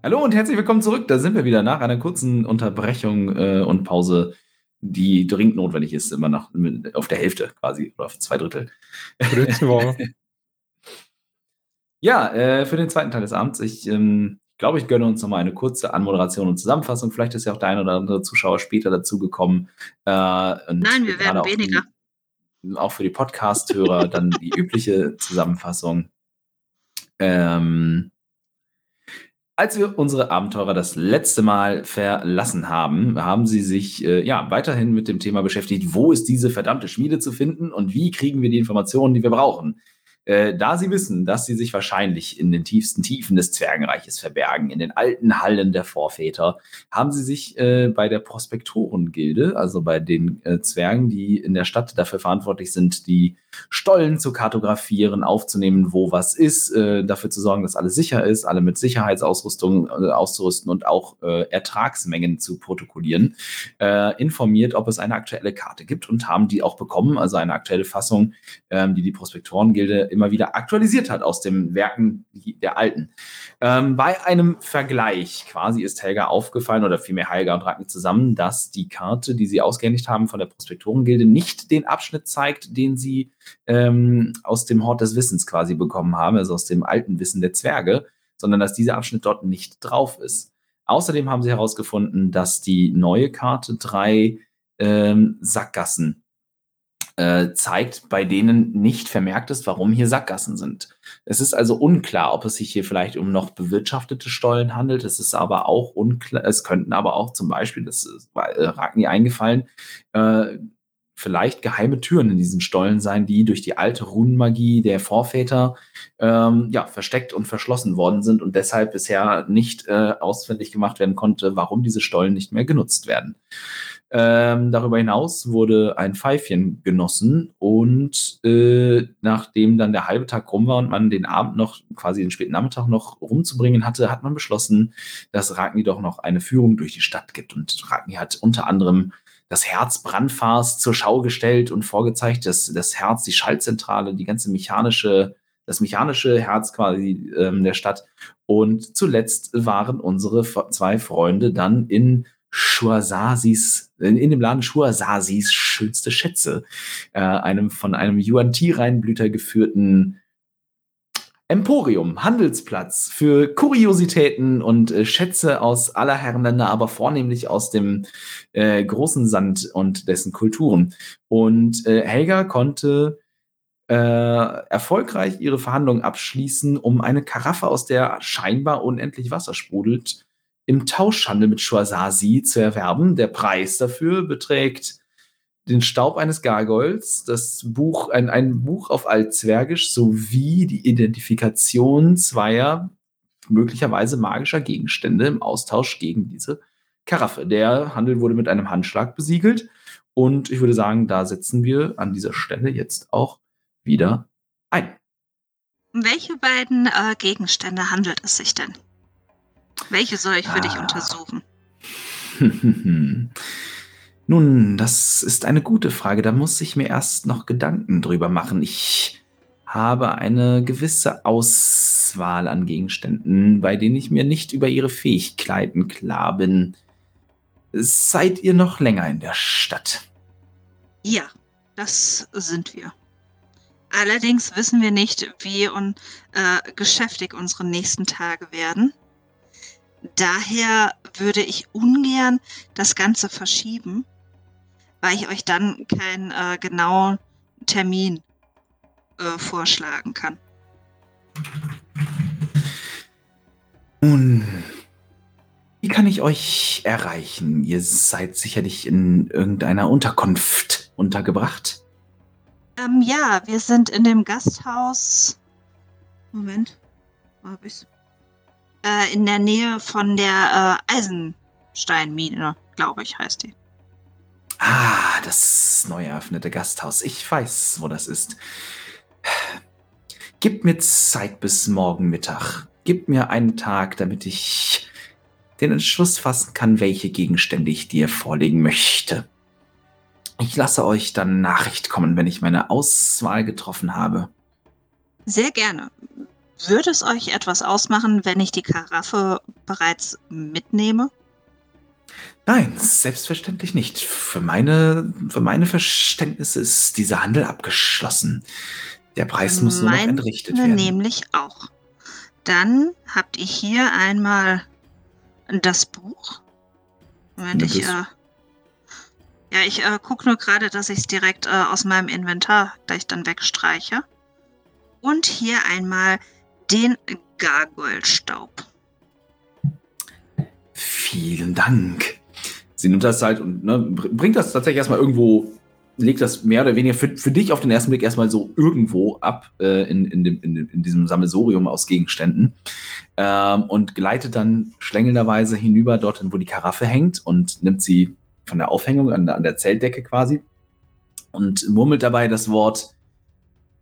Hallo und herzlich willkommen zurück. Da sind wir wieder nach einer kurzen Unterbrechung äh, und Pause, die dringend notwendig ist, immer noch auf der Hälfte quasi oder auf zwei Drittel. ja, äh, für den zweiten Teil des Abends. Ich ähm, glaube, ich gönne uns nochmal eine kurze Anmoderation und Zusammenfassung. Vielleicht ist ja auch der ein oder andere Zuschauer später dazugekommen. Äh, Nein, wir werden weniger. Die, auch für die Podcast-Hörer dann die übliche Zusammenfassung. Ähm, als wir unsere Abenteurer das letzte Mal verlassen haben, haben sie sich äh, ja weiterhin mit dem Thema beschäftigt, wo ist diese verdammte Schmiede zu finden und wie kriegen wir die Informationen, die wir brauchen. Äh, da sie wissen, dass sie sich wahrscheinlich in den tiefsten Tiefen des Zwergenreiches verbergen, in den alten Hallen der Vorväter, haben sie sich äh, bei der Prospektorengilde, also bei den äh, Zwergen, die in der Stadt dafür verantwortlich sind, die Stollen zu kartografieren, aufzunehmen, wo was ist, äh, dafür zu sorgen, dass alles sicher ist, alle mit Sicherheitsausrüstung äh, auszurüsten und auch äh, Ertragsmengen zu protokollieren, informiert, ob es eine aktuelle Karte gibt und haben die auch bekommen, also eine aktuelle Fassung, ähm, die die Prospektorengilde immer wieder aktualisiert hat aus den Werken der Alten. Ähm, bei einem Vergleich quasi ist Helga aufgefallen, oder vielmehr Helga und Ragnar zusammen, dass die Karte, die sie ausgehändigt haben von der Prospektorengilde, nicht den Abschnitt zeigt, den sie ähm, aus dem Hort des Wissens quasi bekommen haben, also aus dem alten Wissen der Zwerge, sondern dass dieser Abschnitt dort nicht drauf ist. Außerdem haben sie herausgefunden, dass die neue Karte drei ähm, Sackgassen äh, zeigt, bei denen nicht vermerkt ist, warum hier Sackgassen sind. Es ist also unklar, ob es sich hier vielleicht um noch bewirtschaftete Stollen handelt. Es ist aber auch unklar, es könnten aber auch zum Beispiel, das ist äh, Ragni eingefallen, äh, vielleicht geheime Türen in diesen Stollen sein, die durch die alte Runenmagie der Vorväter ähm, ja, versteckt und verschlossen worden sind und deshalb bisher nicht äh, ausfindig gemacht werden konnte, warum diese Stollen nicht mehr genutzt werden. Ähm, darüber hinaus wurde ein Pfeifchen genossen und äh, nachdem dann der halbe Tag rum war und man den Abend noch, quasi den späten Nachmittag noch rumzubringen hatte, hat man beschlossen, dass Ragni doch noch eine Führung durch die Stadt gibt. Und Ragni hat unter anderem das Herz Brandfars zur Schau gestellt und vorgezeigt, dass das Herz, die Schaltzentrale, die ganze mechanische, das mechanische Herz quasi ähm, der Stadt. Und zuletzt waren unsere zwei Freunde dann in Shuasasis, in, in dem Laden Shuasasis schönste Schätze, äh, einem von einem Yuan Ti-Reinblüter geführten Emporium, Handelsplatz für Kuriositäten und äh, Schätze aus aller Herrenländer, aber vornehmlich aus dem äh, großen Sand und dessen Kulturen. Und äh, Helga konnte äh, erfolgreich ihre Verhandlungen abschließen, um eine Karaffe, aus der scheinbar unendlich Wasser sprudelt, im Tauschhandel mit Schwasasi zu erwerben. Der Preis dafür beträgt den Staub eines Gargoyles, das Buch, ein, ein Buch auf Altzwergisch sowie die Identifikation zweier möglicherweise magischer Gegenstände im Austausch gegen diese Karaffe. Der Handel wurde mit einem Handschlag besiegelt und ich würde sagen, da setzen wir an dieser Stelle jetzt auch wieder ein. welche beiden äh, Gegenstände handelt es sich denn? Welche soll ich für ah. dich untersuchen? Nun, das ist eine gute Frage. Da muss ich mir erst noch Gedanken drüber machen. Ich habe eine gewisse Auswahl an Gegenständen, bei denen ich mir nicht über ihre Fähigkeiten klar bin. Seid ihr noch länger in der Stadt? Ja, das sind wir. Allerdings wissen wir nicht, wie un, äh, geschäftig unsere nächsten Tage werden. Daher würde ich ungern das Ganze verschieben, weil ich euch dann keinen äh, genauen Termin äh, vorschlagen kann. Nun, wie kann ich euch erreichen? Ihr seid sicherlich in irgendeiner Unterkunft untergebracht. Ähm, ja, wir sind in dem Gasthaus. Moment, wo hab ich's? Äh, in der Nähe von der äh, Eisensteinmine, glaube ich, heißt die. Ah, das neu eröffnete Gasthaus. Ich weiß, wo das ist. Gib mir Zeit bis morgen Mittag. Gib mir einen Tag, damit ich den Entschluss fassen kann, welche Gegenstände ich dir vorlegen möchte. Ich lasse euch dann Nachricht kommen, wenn ich meine Auswahl getroffen habe. Sehr gerne. Würde es euch etwas ausmachen, wenn ich die Karaffe bereits mitnehme? Nein, selbstverständlich nicht. Für meine, für meine Verständnisse ist dieser Handel abgeschlossen. Der Preis muss nur noch entrichtet werden. Nämlich auch. Dann habt ihr hier einmal das Buch. Moment, ich, äh, ja, ich äh, gucke nur gerade, dass ich es direkt äh, aus meinem Inventar gleich dann wegstreiche. Und hier einmal den Gargoyle-Staub. Vielen Dank. Sie nimmt das halt und ne, br- bringt das tatsächlich erstmal irgendwo, legt das mehr oder weniger für, für dich auf den ersten Blick erstmal so irgendwo ab äh, in, in, dem, in, dem, in diesem Sammelsurium aus Gegenständen ähm, und gleitet dann schlängelnderweise hinüber dorthin, wo die Karaffe hängt und nimmt sie von der Aufhängung an, an der Zeltdecke quasi und murmelt dabei das Wort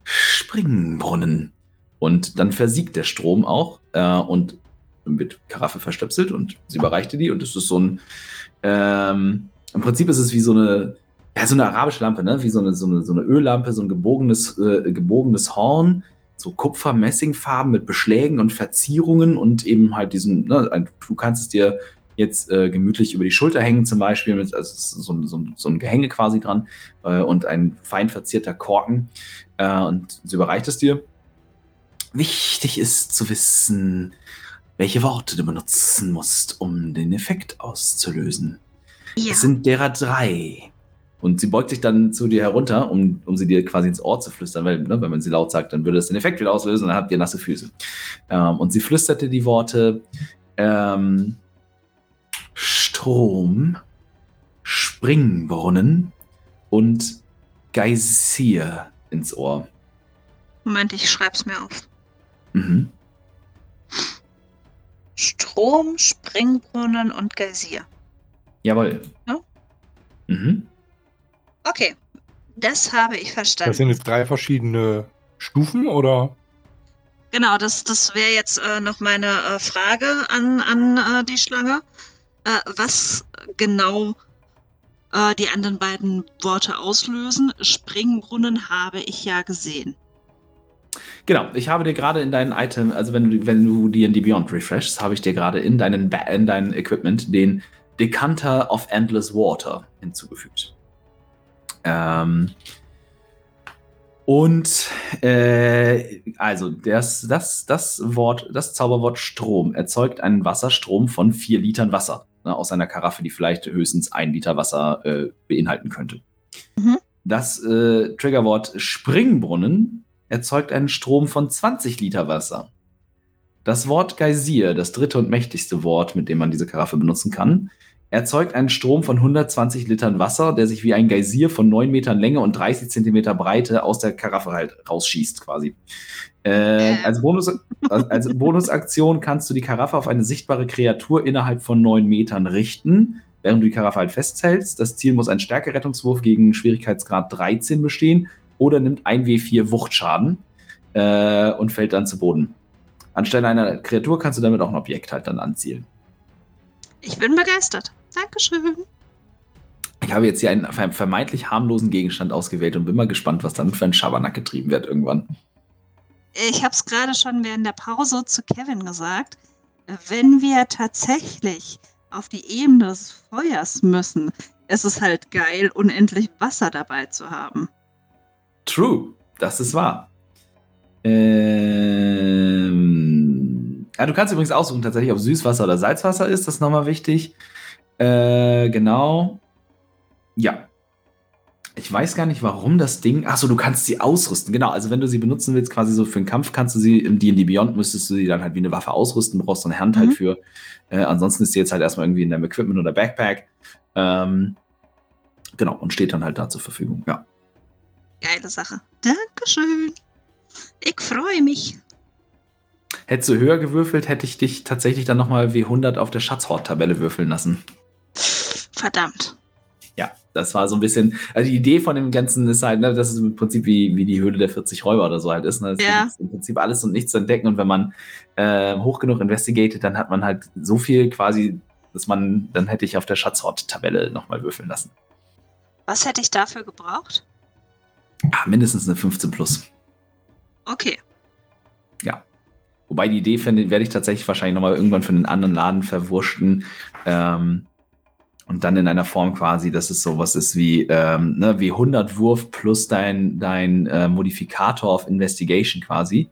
Springbrunnen. Und dann versiegt der Strom auch äh, und wird Karaffe verstöpselt und sie überreichte die und es ist so ein, ähm, im Prinzip ist es wie so eine, ja, so eine arabische Lampe, ne? Wie so eine, so eine, so eine Öllampe, so ein gebogenes, äh, gebogenes Horn, so Kupfer-Messingfarben mit Beschlägen und Verzierungen und eben halt diesen, ne, du kannst es dir jetzt äh, gemütlich über die Schulter hängen, zum Beispiel, mit, also so, so, so ein Gehänge quasi dran äh, und ein fein verzierter Korken. Äh, und sie überreicht es dir. Wichtig ist zu wissen, welche Worte du benutzen musst, um den Effekt auszulösen. Ja, Es sind derer drei. Und sie beugt sich dann zu dir herunter, um, um sie dir quasi ins Ohr zu flüstern, weil, ne, wenn man sie laut sagt, dann würde es den Effekt wieder auslösen und dann habt ihr nasse Füße. Ähm, und sie flüsterte die Worte ähm, Strom, Springbrunnen und Geysir ins Ohr. Moment, ich schreib's mir auf. Mhm. Strom, Springbrunnen und Geysir. Jawohl. Ja. Mhm. Okay, das habe ich verstanden. Das sind jetzt drei verschiedene Stufen oder? Genau, das, das wäre jetzt äh, noch meine äh, Frage an, an äh, die Schlange. Äh, was genau äh, die anderen beiden Worte auslösen? Springbrunnen habe ich ja gesehen. Genau, ich habe dir gerade in deinen Item, also wenn du, wenn du D&D Beyond refreshst, habe ich dir gerade in deinen, in dein Equipment den Decanter of Endless Water hinzugefügt. Ähm, und äh, also das, das, das Wort, das Zauberwort Strom erzeugt einen Wasserstrom von vier Litern Wasser ne, aus einer Karaffe, die vielleicht höchstens ein Liter Wasser äh, beinhalten könnte. Mhm. Das äh, Triggerwort Springbrunnen erzeugt einen Strom von 20 Liter Wasser. Das Wort Geysir, das dritte und mächtigste Wort, mit dem man diese Karaffe benutzen kann, erzeugt einen Strom von 120 Litern Wasser, der sich wie ein Geysir von 9 Metern Länge und 30 Zentimeter Breite aus der Karaffe halt rausschießt quasi. Äh, Ähm. als, Bonus, als Bonusaktion kannst du die Karaffe auf eine sichtbare Kreatur innerhalb von 9 Metern richten, während du die Karaffe halt festhältst. Das Ziel muss ein Stärkerettungswurf gegen Schwierigkeitsgrad 13 bestehen oder nimmt 1W4 Wuchtschaden äh, und fällt dann zu Boden. Anstelle einer Kreatur kannst du damit auch ein Objekt halt dann anzielen. Ich bin begeistert. Dankeschön. Ich habe jetzt hier einen ver- vermeintlich harmlosen Gegenstand ausgewählt und bin mal gespannt, was damit für ein Schabernack getrieben wird irgendwann. Ich habe es gerade schon während der Pause zu Kevin gesagt. Wenn wir tatsächlich auf die Ebene des Feuers müssen, ist es halt geil, unendlich Wasser dabei zu haben. True, das ist wahr. Ähm, ja, du kannst übrigens aussuchen, tatsächlich, ob Süßwasser oder Salzwasser ist. Das ist nochmal wichtig. Äh, genau. Ja. Ich weiß gar nicht, warum das Ding. Achso, du kannst sie ausrüsten. Genau, also wenn du sie benutzen willst, quasi so für den Kampf, kannst du sie im DD Beyond, müsstest du sie dann halt wie eine Waffe ausrüsten, brauchst so eine Hand halt Mhm. für. Äh, ansonsten ist sie jetzt halt erstmal irgendwie in deinem Equipment oder Backpack. Ähm, genau, und steht dann halt da zur Verfügung. Ja. Geile Sache. Dankeschön. Ich freue mich. hättest du höher gewürfelt, hätte ich dich tatsächlich dann nochmal W100 auf der Schatzhort-Tabelle würfeln lassen. Verdammt. Ja, das war so ein bisschen, also die Idee von dem Ganzen ist halt, ne, dass es im Prinzip wie, wie die Höhle der 40 Räuber oder so halt ist. Ne? Es Ja. ist im Prinzip alles und nichts zu entdecken und wenn man äh, hoch genug investigated, dann hat man halt so viel quasi, dass man, dann hätte ich auf der Schatzhort-Tabelle nochmal würfeln lassen. Was hätte ich dafür gebraucht? Ah, mindestens eine 15 plus. Okay. Wobei die Idee finde, werde ich tatsächlich wahrscheinlich nochmal irgendwann für einen anderen Laden verwurschten. Ähm, und dann in einer Form quasi, dass es sowas ist wie, ähm, ne, wie 100 Wurf plus dein, dein äh, Modifikator auf Investigation quasi.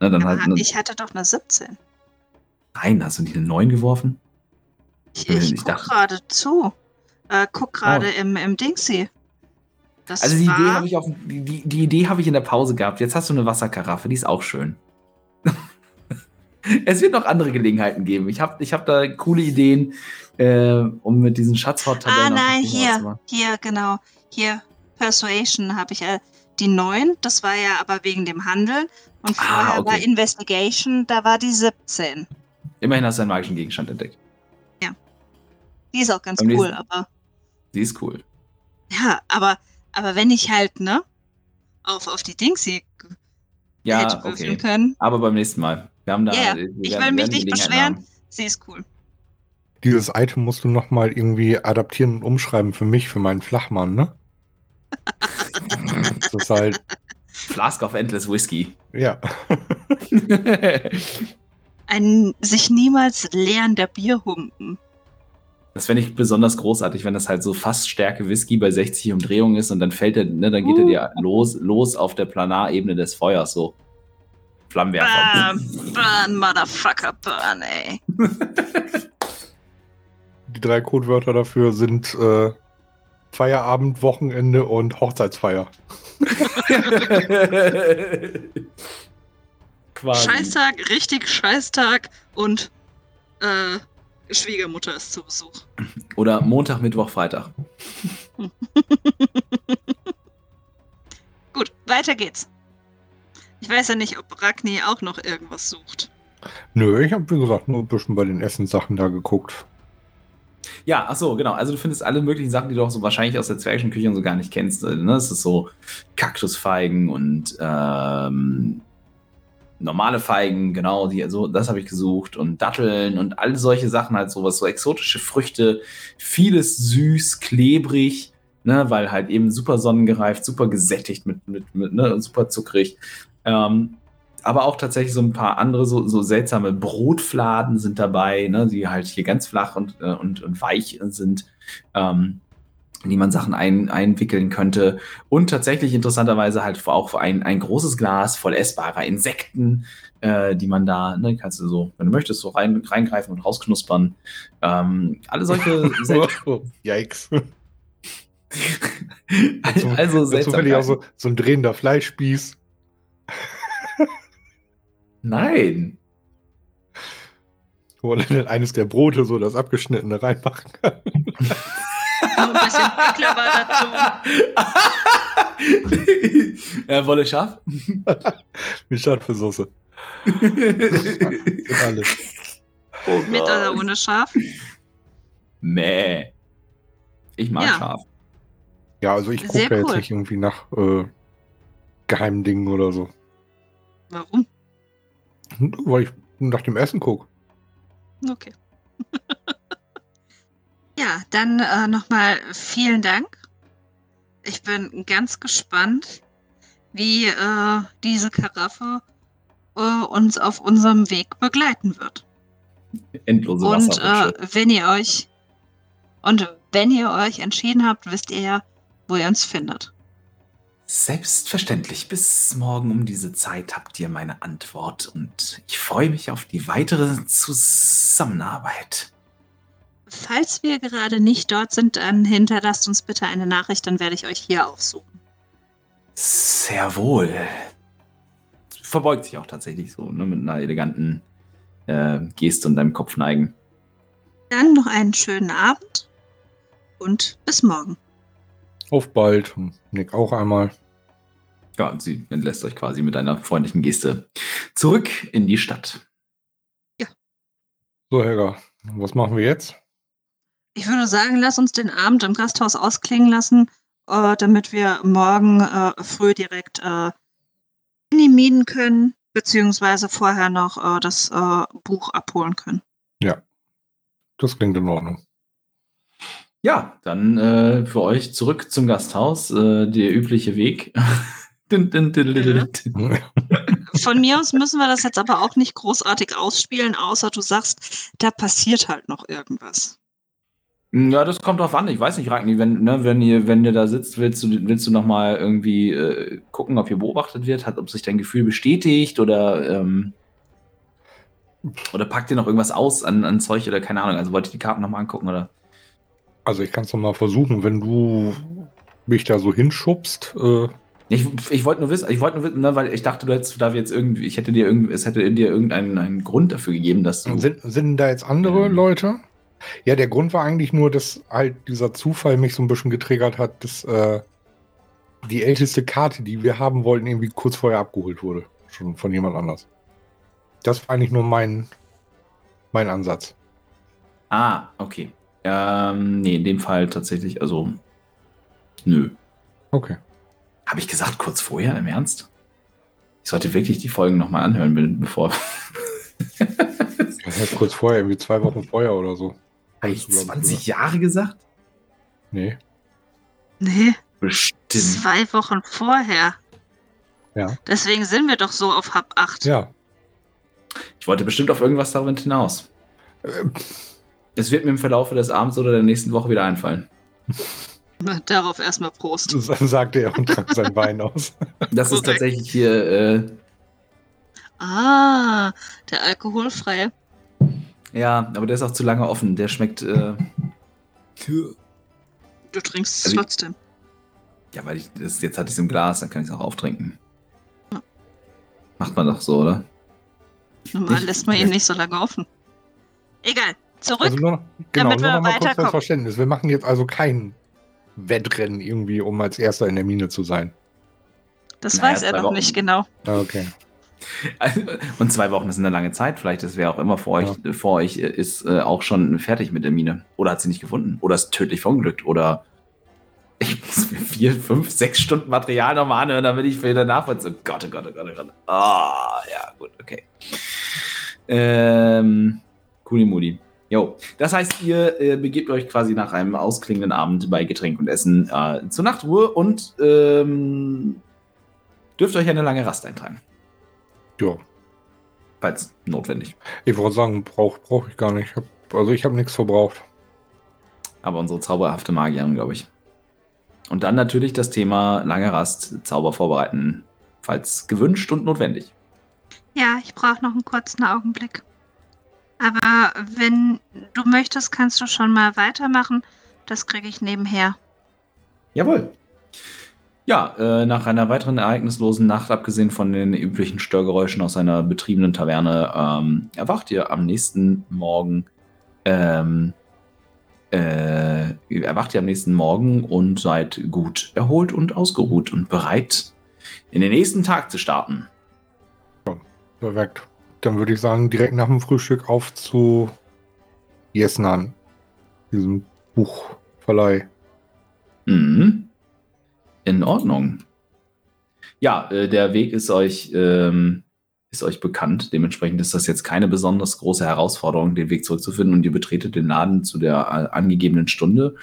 Ne, dann halt, ne, ich hatte doch eine 17. nein, hast du nicht eine 9 geworfen? Ich, ich ich guck dachte- gerade zu. Äh, guck gerade Oh. im, im Dingsy. Das Also die Idee habe ich auf, die, die, Idee habe ich in der Pause gehabt. Jetzt hast du eine Wasserkaraffe, die ist auch schön. es wird noch andere Gelegenheiten geben. Ich habe ich hab da coole Ideen, äh, um mit diesen Schatzhort-Tabellen Ah, nein, hier, hier, genau. Hier, Persuasion habe ich äh, die 9, das war ja aber wegen dem Handel. Und Ah, vorher okay. war Investigation, da war die 17. Immerhin hast du einen magischen Gegenstand entdeckt. Die ist auch ganz Beim cool, nächsten- aber Die ist cool. ja, aber, aber wenn ich halt, ne, auf, auf die Dingsy Ja, hätte okay. können, Aber beim nächsten Mal. Wir haben da. Ja, wir ich will mich nicht beschweren. haben. sie ist cool. Dieses Item musst du nochmal irgendwie adaptieren und umschreiben für mich, für meinen Flachmann, ne? das ist halt, Flask of Endless Whiskey. ja. Ein sich niemals leerender Bierhumpen. Das fände ich besonders großartig, wenn das halt so fast Stärke Whisky bei 60 Umdrehungen ist und dann fällt er, ne, dann geht er Uh. dir los, los auf der Planarebene des Feuers so. Flammenwerfer. Burn, burn, Motherfucker, burn, ey. Die drei Codewörter dafür sind äh, Feierabend, Wochenende und Hochzeitsfeier. Quasi. Scheißtag, richtig Scheißtag und äh, Schwiegermutter ist zu Besuch. Oder Montag, Mittwoch, Freitag. Gut, weiter geht's. Ich weiß ja nicht, ob Ragni auch noch irgendwas sucht. Nö, ich habe wie gesagt nur ein bisschen bei den Essenssachen da geguckt. Ja, ach so, genau. Also du findest alle möglichen Sachen, die du auch so wahrscheinlich aus der zwergischen Küche und so gar nicht kennst. äh, Ne? Es ist so Kaktusfeigen und ähm, normale Feigen, genau, die, also das habe ich gesucht und Datteln und all solche Sachen, halt sowas, so exotische Früchte, vieles süß, klebrig, ne, weil halt eben super sonnengereift, super gesättigt mit, mit, mit ne, super zuckrig. Ähm, aber auch tatsächlich so ein paar andere so, so seltsame Brotfladen sind dabei, ne, die halt hier ganz flach und, äh, und, und weich sind, ähm, in die man Sachen ein, einwickeln könnte. Und tatsächlich interessanterweise halt auch ein, ein großes Glas voll essbarer Insekten, äh, die man da, ne, kannst du so, wenn du möchtest, so rein, reingreifen und rausknuspern. Ähm, alle solche Yikes. also Dazu seltsam. auch so, so ein drehender Fleischspieß. Nein. Wo man dann eines der Brote so das abgeschnittene reinmachen kann. Noch ein bisschen Baklava dazu. äh, Wolle scharf? Wie schade für Soße. Alles. Oh Mit oder ohne Schaf. Nee. Ich mag Ja. scharf. Ja, also ich gucke ja jetzt cool. nicht irgendwie nach äh, geheimen Dingen oder so. Warum? Weil ich nach dem Essen gucke. Okay. ja, dann äh, nochmal vielen Dank. Ich bin ganz gespannt, wie äh, diese Karaffe äh, uns auf unserem Weg begleiten wird. Endlose und äh, wenn ihr euch und wenn ihr euch entschieden habt, wisst ihr ja, wo ihr uns findet. Selbstverständlich. Bis morgen um diese Zeit habt ihr meine Antwort und ich freue mich auf die weitere Zusammenarbeit. Falls wir gerade nicht dort sind, dann hinterlasst uns bitte eine Nachricht, dann werde ich euch hier aufsuchen. Sehr wohl. Verbeugt sich auch tatsächlich so, ne, mit einer eleganten äh, Geste und einem Kopfneigen. Dann noch einen schönen Abend und bis morgen. Auf bald. Und Nick auch einmal. Ja, und sie entlässt euch quasi mit einer freundlichen Geste zurück in die Stadt. So, Helga, was machen wir jetzt? Ich würde sagen, lass uns den Abend im Gasthaus ausklingen lassen, äh, damit wir morgen äh, früh direkt äh, in die Minen können, beziehungsweise vorher noch äh, das äh, Buch abholen können. Das klingt in Ordnung. Ja, dann äh, für euch zurück zum Gasthaus, äh, der übliche Weg. Von mir aus müssen wir das jetzt aber auch nicht großartig ausspielen, außer du sagst, da passiert halt noch irgendwas. Ja, das kommt drauf an. Ich weiß nicht, Ragni, wenn, ne, wenn, ihr, wenn ihr da sitzt, willst du, willst du nochmal irgendwie äh, gucken, ob hier beobachtet wird, hat, ob sich dein Gefühl bestätigt oder, ähm, oder packt ihr noch irgendwas aus an, an Zeug oder keine Ahnung. Also wollt ihr die Karten nochmal angucken oder? Also ich kann es nochmal versuchen, wenn du mich da so hinschubst. Äh, Ich, ich wollte nur wissen, ich wollte nur wissen, ne, weil ich dachte, du hättest da jetzt irgendwie, ich hätte dir irgendwie, es hätte in dir irgendeinen einen Grund dafür gegeben, dass du. sind, sind da jetzt andere Ähm. Leute? Ja, der Grund war eigentlich nur, dass halt dieser Zufall mich so ein bisschen getriggert hat, dass äh, die älteste Karte, die wir haben wollten, irgendwie kurz vorher abgeholt wurde. Schon von jemand anders. Das war eigentlich nur mein, mein Ansatz. Ah, okay. Ähm, nee, in dem Fall tatsächlich, also. Nö. Okay. Habe ich gesagt, kurz vorher, im Ernst? Ich sollte wirklich die Folgen nochmal anhören, be- bevor. Das heißt kurz vorher, irgendwie zwei Wochen vorher oder so. Habe ich Glaub ich 20 Jahre gesagt? Nee. Nee, Bestimmt. zwei Wochen vorher. Ja. Deswegen sind wir doch so auf Hab 8. Ja. Ich wollte bestimmt auf irgendwas darüber hinaus. Äh, Es wird mir im Verlauf des Abends oder der nächsten Woche wieder einfallen. Darauf erstmal Prost. Das sagte er und trank sein Wein aus. Das ist Korrekt. tatsächlich hier, äh, Ah, der alkoholfreie. Ja, aber der ist auch zu lange offen. Der schmeckt, äh, Du trinkst es Also ich- trotzdem. ja, weil ich, das, jetzt hatte ich es im Glas, dann kann ich es auch auftrinken. Macht man doch so, oder? Normal ich- lässt man ihn nicht so lange offen. Egal, zurück. Also nur noch, genau, damit nur wir noch mal kurz weiterkommen. fürs Verständnis. Wir machen jetzt also kein Wettrennen irgendwie, um als Erster in der Mine zu sein. das naja, weiß er noch Wochen. nicht genau. Ah, Okay. Und zwei Wochen ist eine lange Zeit. Vielleicht ist wer auch immer vor euch, vor euch äh, ist äh, auch schon fertig mit der Mine. Oder hat sie nicht gefunden. Oder ist tödlich verunglückt. Oder ich muss mir vier, fünf, sechs Stunden Material nochmal anhören, damit ich wieder nachvollziehen. Oh Gott, oh Gott, oh Gott, oh Gott. Ah, ja, gut, okay. Ähm, Mudi. Jo, das heißt, ihr äh, begebt euch quasi nach einem ausklingenden Abend bei Getränk und Essen äh, zur Nachtruhe und ähm, dürft euch eine lange Rast eintragen, Ja. falls notwendig. Ich wollte sagen, brauche brauch ich gar nicht. Ich hab, also ich habe nichts verbraucht. Aber unsere zauberhafte Magierin, glaube ich. Und dann natürlich das Thema lange Rast, Zauber vorbereiten, falls gewünscht und notwendig. Ja, ich brauche noch einen kurzen Augenblick. Aber wenn du möchtest, kannst du schon mal weitermachen. Das kriege ich nebenher. Jawohl. Ja, äh, nach einer weiteren ereignislosen Nacht, abgesehen von den üblichen Störgeräuschen aus einer betriebenen Taverne, ähm, erwacht ihr am nächsten Morgen. Ähm, äh, erwacht ihr am nächsten Morgen und seid gut erholt und ausgeruht und bereit, in den nächsten Tag zu starten. Perfekt. Dann würde ich sagen, direkt nach dem Frühstück auf zu Jesnan, diesem Buchverleih. Mhm. In Ordnung. Ja, äh, der Weg ist euch, ähm, ist euch bekannt. Dementsprechend ist das jetzt keine besonders große Herausforderung, den Weg zurückzufinden. Und ihr betretet den Laden zu der äh, angegebenen Stunde.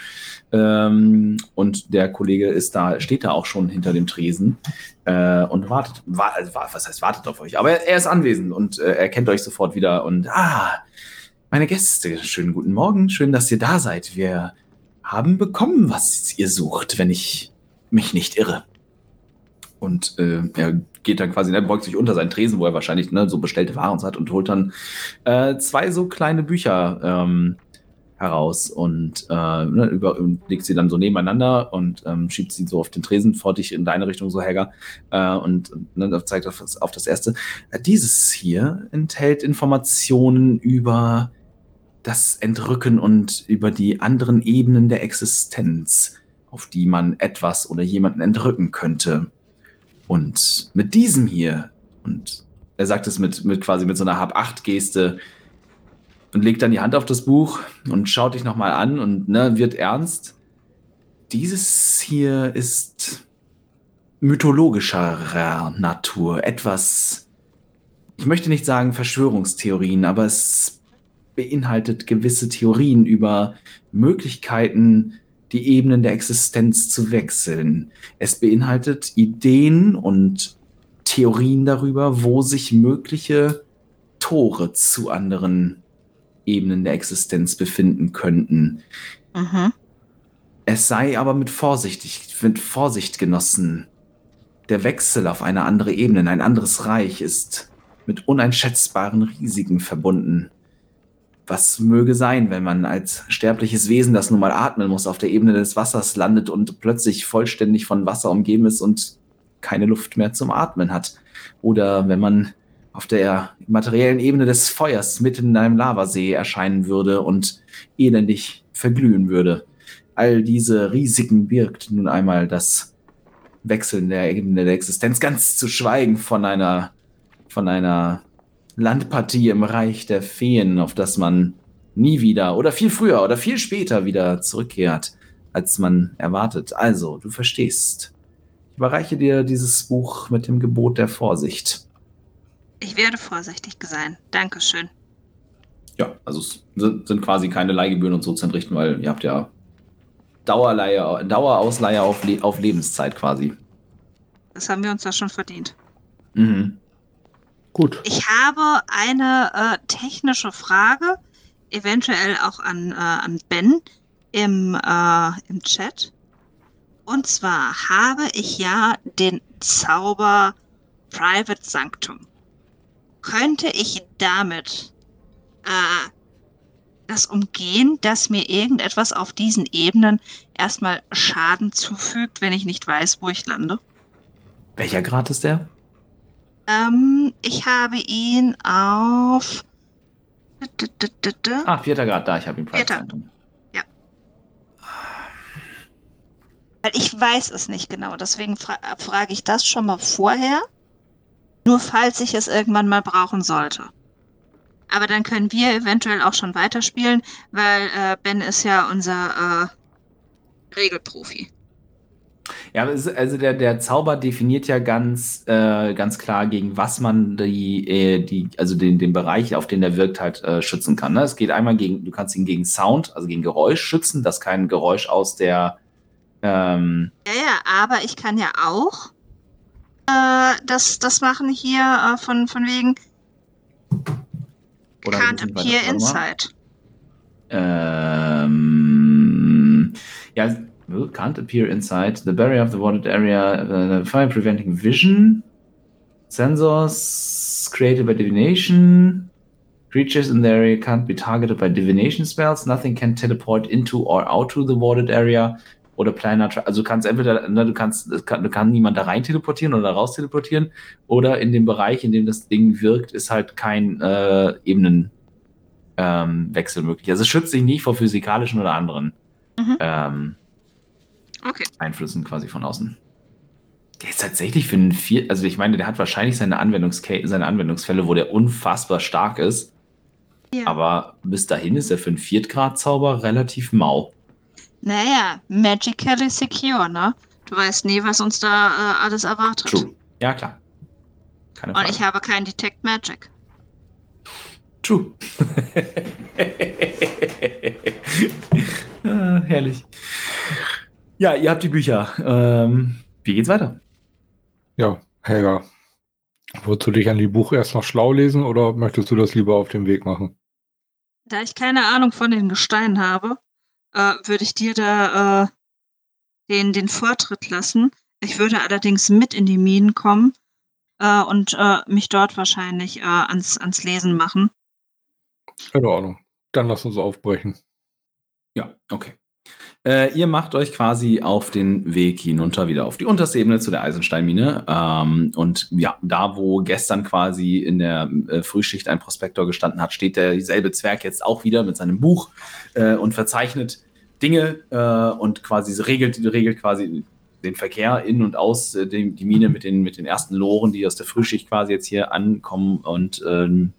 Ähm, und der Kollege ist da, steht da auch schon hinter dem Tresen äh, und wartet. Wa also, wa- was heißt wartet auf euch? Aber er, er ist anwesend und äh, er kennt euch sofort wieder. Und ah, meine Gäste, schönen guten Morgen. Schön, dass ihr da seid. Wir haben bekommen, was ihr sucht, wenn ich mich nicht irre. Und äh, er geht dann quasi, er beugt sich unter seinen Tresen, wo er wahrscheinlich ne, so bestellte Waren hat und holt dann äh, zwei so kleine Bücher ähm, heraus und äh, ne, über, und legt sie dann so nebeneinander und ähm, schiebt sie so auf den Tresen vor dich in deine Richtung, so Helga, äh, und ne, zeigt auf das, auf das erste. Äh, dieses hier enthält Informationen über das Entrücken und über die anderen Ebenen der Existenz, auf die man etwas oder jemanden entrücken könnte. Und mit diesem hier, und er sagt es mit, mit quasi mit so einer Hab-Acht-Geste und legt dann die Hand auf das Buch und schaut dich nochmal an und ne, wird ernst. Dieses hier ist mythologischerer Natur, etwas, ich möchte nicht sagen Verschwörungstheorien, aber es beinhaltet gewisse Theorien über Möglichkeiten, die Ebenen der Existenz zu wechseln. Es beinhaltet Ideen und Theorien darüber, wo sich mögliche Tore zu anderen Ebenen der Existenz befinden könnten. Mhm. Es sei aber mit Vorsicht, mit Vorsicht genossen. Der Wechsel auf eine andere Ebene, in ein anderes Reich ist mit uneinschätzbaren Risiken verbunden. Was möge sein, wenn man als sterbliches Wesen, das nun mal atmen muss, auf der Ebene des Wassers landet und plötzlich vollständig von Wasser umgeben ist und keine Luft mehr zum Atmen hat. Oder wenn man auf der materiellen Ebene des Feuers mitten in einem Lavasee erscheinen würde und elendig verglühen würde. All diese Risiken birgt nun einmal das Wechseln der Ebene der Existenz, ganz zu schweigen von einer, von einer Landpartie im Reich der Feen, auf das man nie wieder oder viel früher oder viel später wieder zurückkehrt, als man erwartet. Also, du verstehst. Ich überreiche dir dieses Buch mit dem Gebot der Vorsicht. Ich werde vorsichtig sein. Dankeschön. Ja, also es sind quasi keine Leihgebühren und so zu entrichten, weil ihr habt ja Dauerleihe, Dauerausleihe auf, Le auf Lebenszeit quasi. Das haben wir uns da schon verdient. Mhm. Gut. Ich habe eine äh, technische Frage, eventuell auch an, äh, an Ben im, äh, im Chat. Und zwar habe ich ja den Zauber Private Sanctum. Könnte ich damit äh, das umgehen, dass mir irgendetwas auf diesen Ebenen erstmal Schaden zufügt, wenn ich nicht weiß, wo ich lande? Welcher Grad ist der? Ähm, ich habe ihn auf. Ah, vierter Grad, da, ich habe ihn Vierter. Weil ich weiß es nicht genau, deswegen fra frage ich das schon mal vorher. Nur falls ich es irgendwann mal brauchen sollte. Aber dann können wir eventuell auch schon weiterspielen, weil äh, Ben ist ja unser äh, Regelprofi. Ja, also der, der Zauber definiert ja ganz, äh, ganz klar, gegen was man die, äh, die also den, den Bereich, auf den der wirkt, halt äh, schützen kann. Ne? Es geht einmal gegen, du kannst ihn gegen Sound, also gegen Geräusch schützen, dass kein Geräusch aus der ähm, Ja, ja, aber ich kann ja auch äh, das, das machen hier äh, von, von wegen oder Can't appear inside. Ähm, ja, can't appear inside the barrier of the watered area, uh, fire preventing vision, sensors created by divination, creatures in the area can't be targeted by divination spells, nothing can teleport into or out to the watered area oder planar, tra- also kannst entweder, ne, du kannst, kann, du kann niemand da rein teleportieren oder raus teleportieren oder in dem Bereich, in dem das Ding wirkt, ist halt kein äh, Ebenen ähm, möglich. Also es schützt sich nicht vor physikalischen oder anderen Mhm. ähm, Okay. Einflüssen quasi von außen. Der ist tatsächlich für einen vier, also ich meine, der hat wahrscheinlich seine, Anwendungsca seine Anwendungsfälle, wo der unfassbar stark ist. Ja. Aber bis dahin ist er für einen Viertgrad-Zauber relativ mau. Naja, magically secure, ne? Du weißt nie, was uns da äh, alles erwartet. True. Ja, klar. Keine Und Frage. ich habe kein Detect Magic. True. ah, herrlich. Ja, ihr habt die Bücher. Ähm, wie geht's weiter? Ja, Helga. Wolltest du dich an die Buch erst noch schlau lesen oder möchtest du das lieber auf dem Weg machen? Da ich keine Ahnung von den Gesteinen habe, äh, würde ich dir da äh, den, den Vortritt lassen. Ich würde allerdings mit in die Minen kommen äh, und äh, mich dort wahrscheinlich äh, ans, ans Lesen machen. In Ordnung. Dann lass uns aufbrechen. Ja, okay. Äh, ihr macht euch quasi auf den Weg hinunter wieder auf die unterste Ebene zu der Eisensteinmine. Ähm, und ja, da wo gestern quasi in der äh, Frühschicht ein Prospektor gestanden hat, steht der dieselbe Zwerg jetzt auch wieder mit seinem Buch äh, und verzeichnet Dinge äh, und quasi regelt, regelt quasi den Verkehr in und aus äh, die, die Mine mit den, mit den ersten Loren, die aus der Frühschicht quasi jetzt hier ankommen und ähm,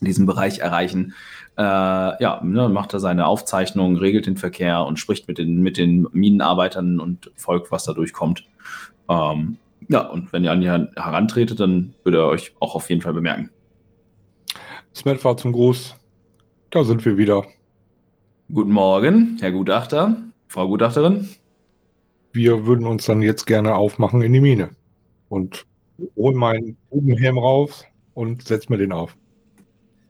diesen Bereich erreichen. Äh, ja, ne, macht er seine Aufzeichnungen, regelt den Verkehr und spricht mit den, mit den Minenarbeitern und folgt, was da durchkommt. Ähm, ja, und wenn ihr an ihn herantretet, dann würde er euch auch auf jeden Fall bemerken. Smet war zum Gruß. Da sind wir wieder. Guten Morgen, Herr Gutachter, Frau Gutachterin. Wir würden uns dann jetzt gerne aufmachen in die Mine. Und hol meinen Bubenhelm raus und setz mir den auf.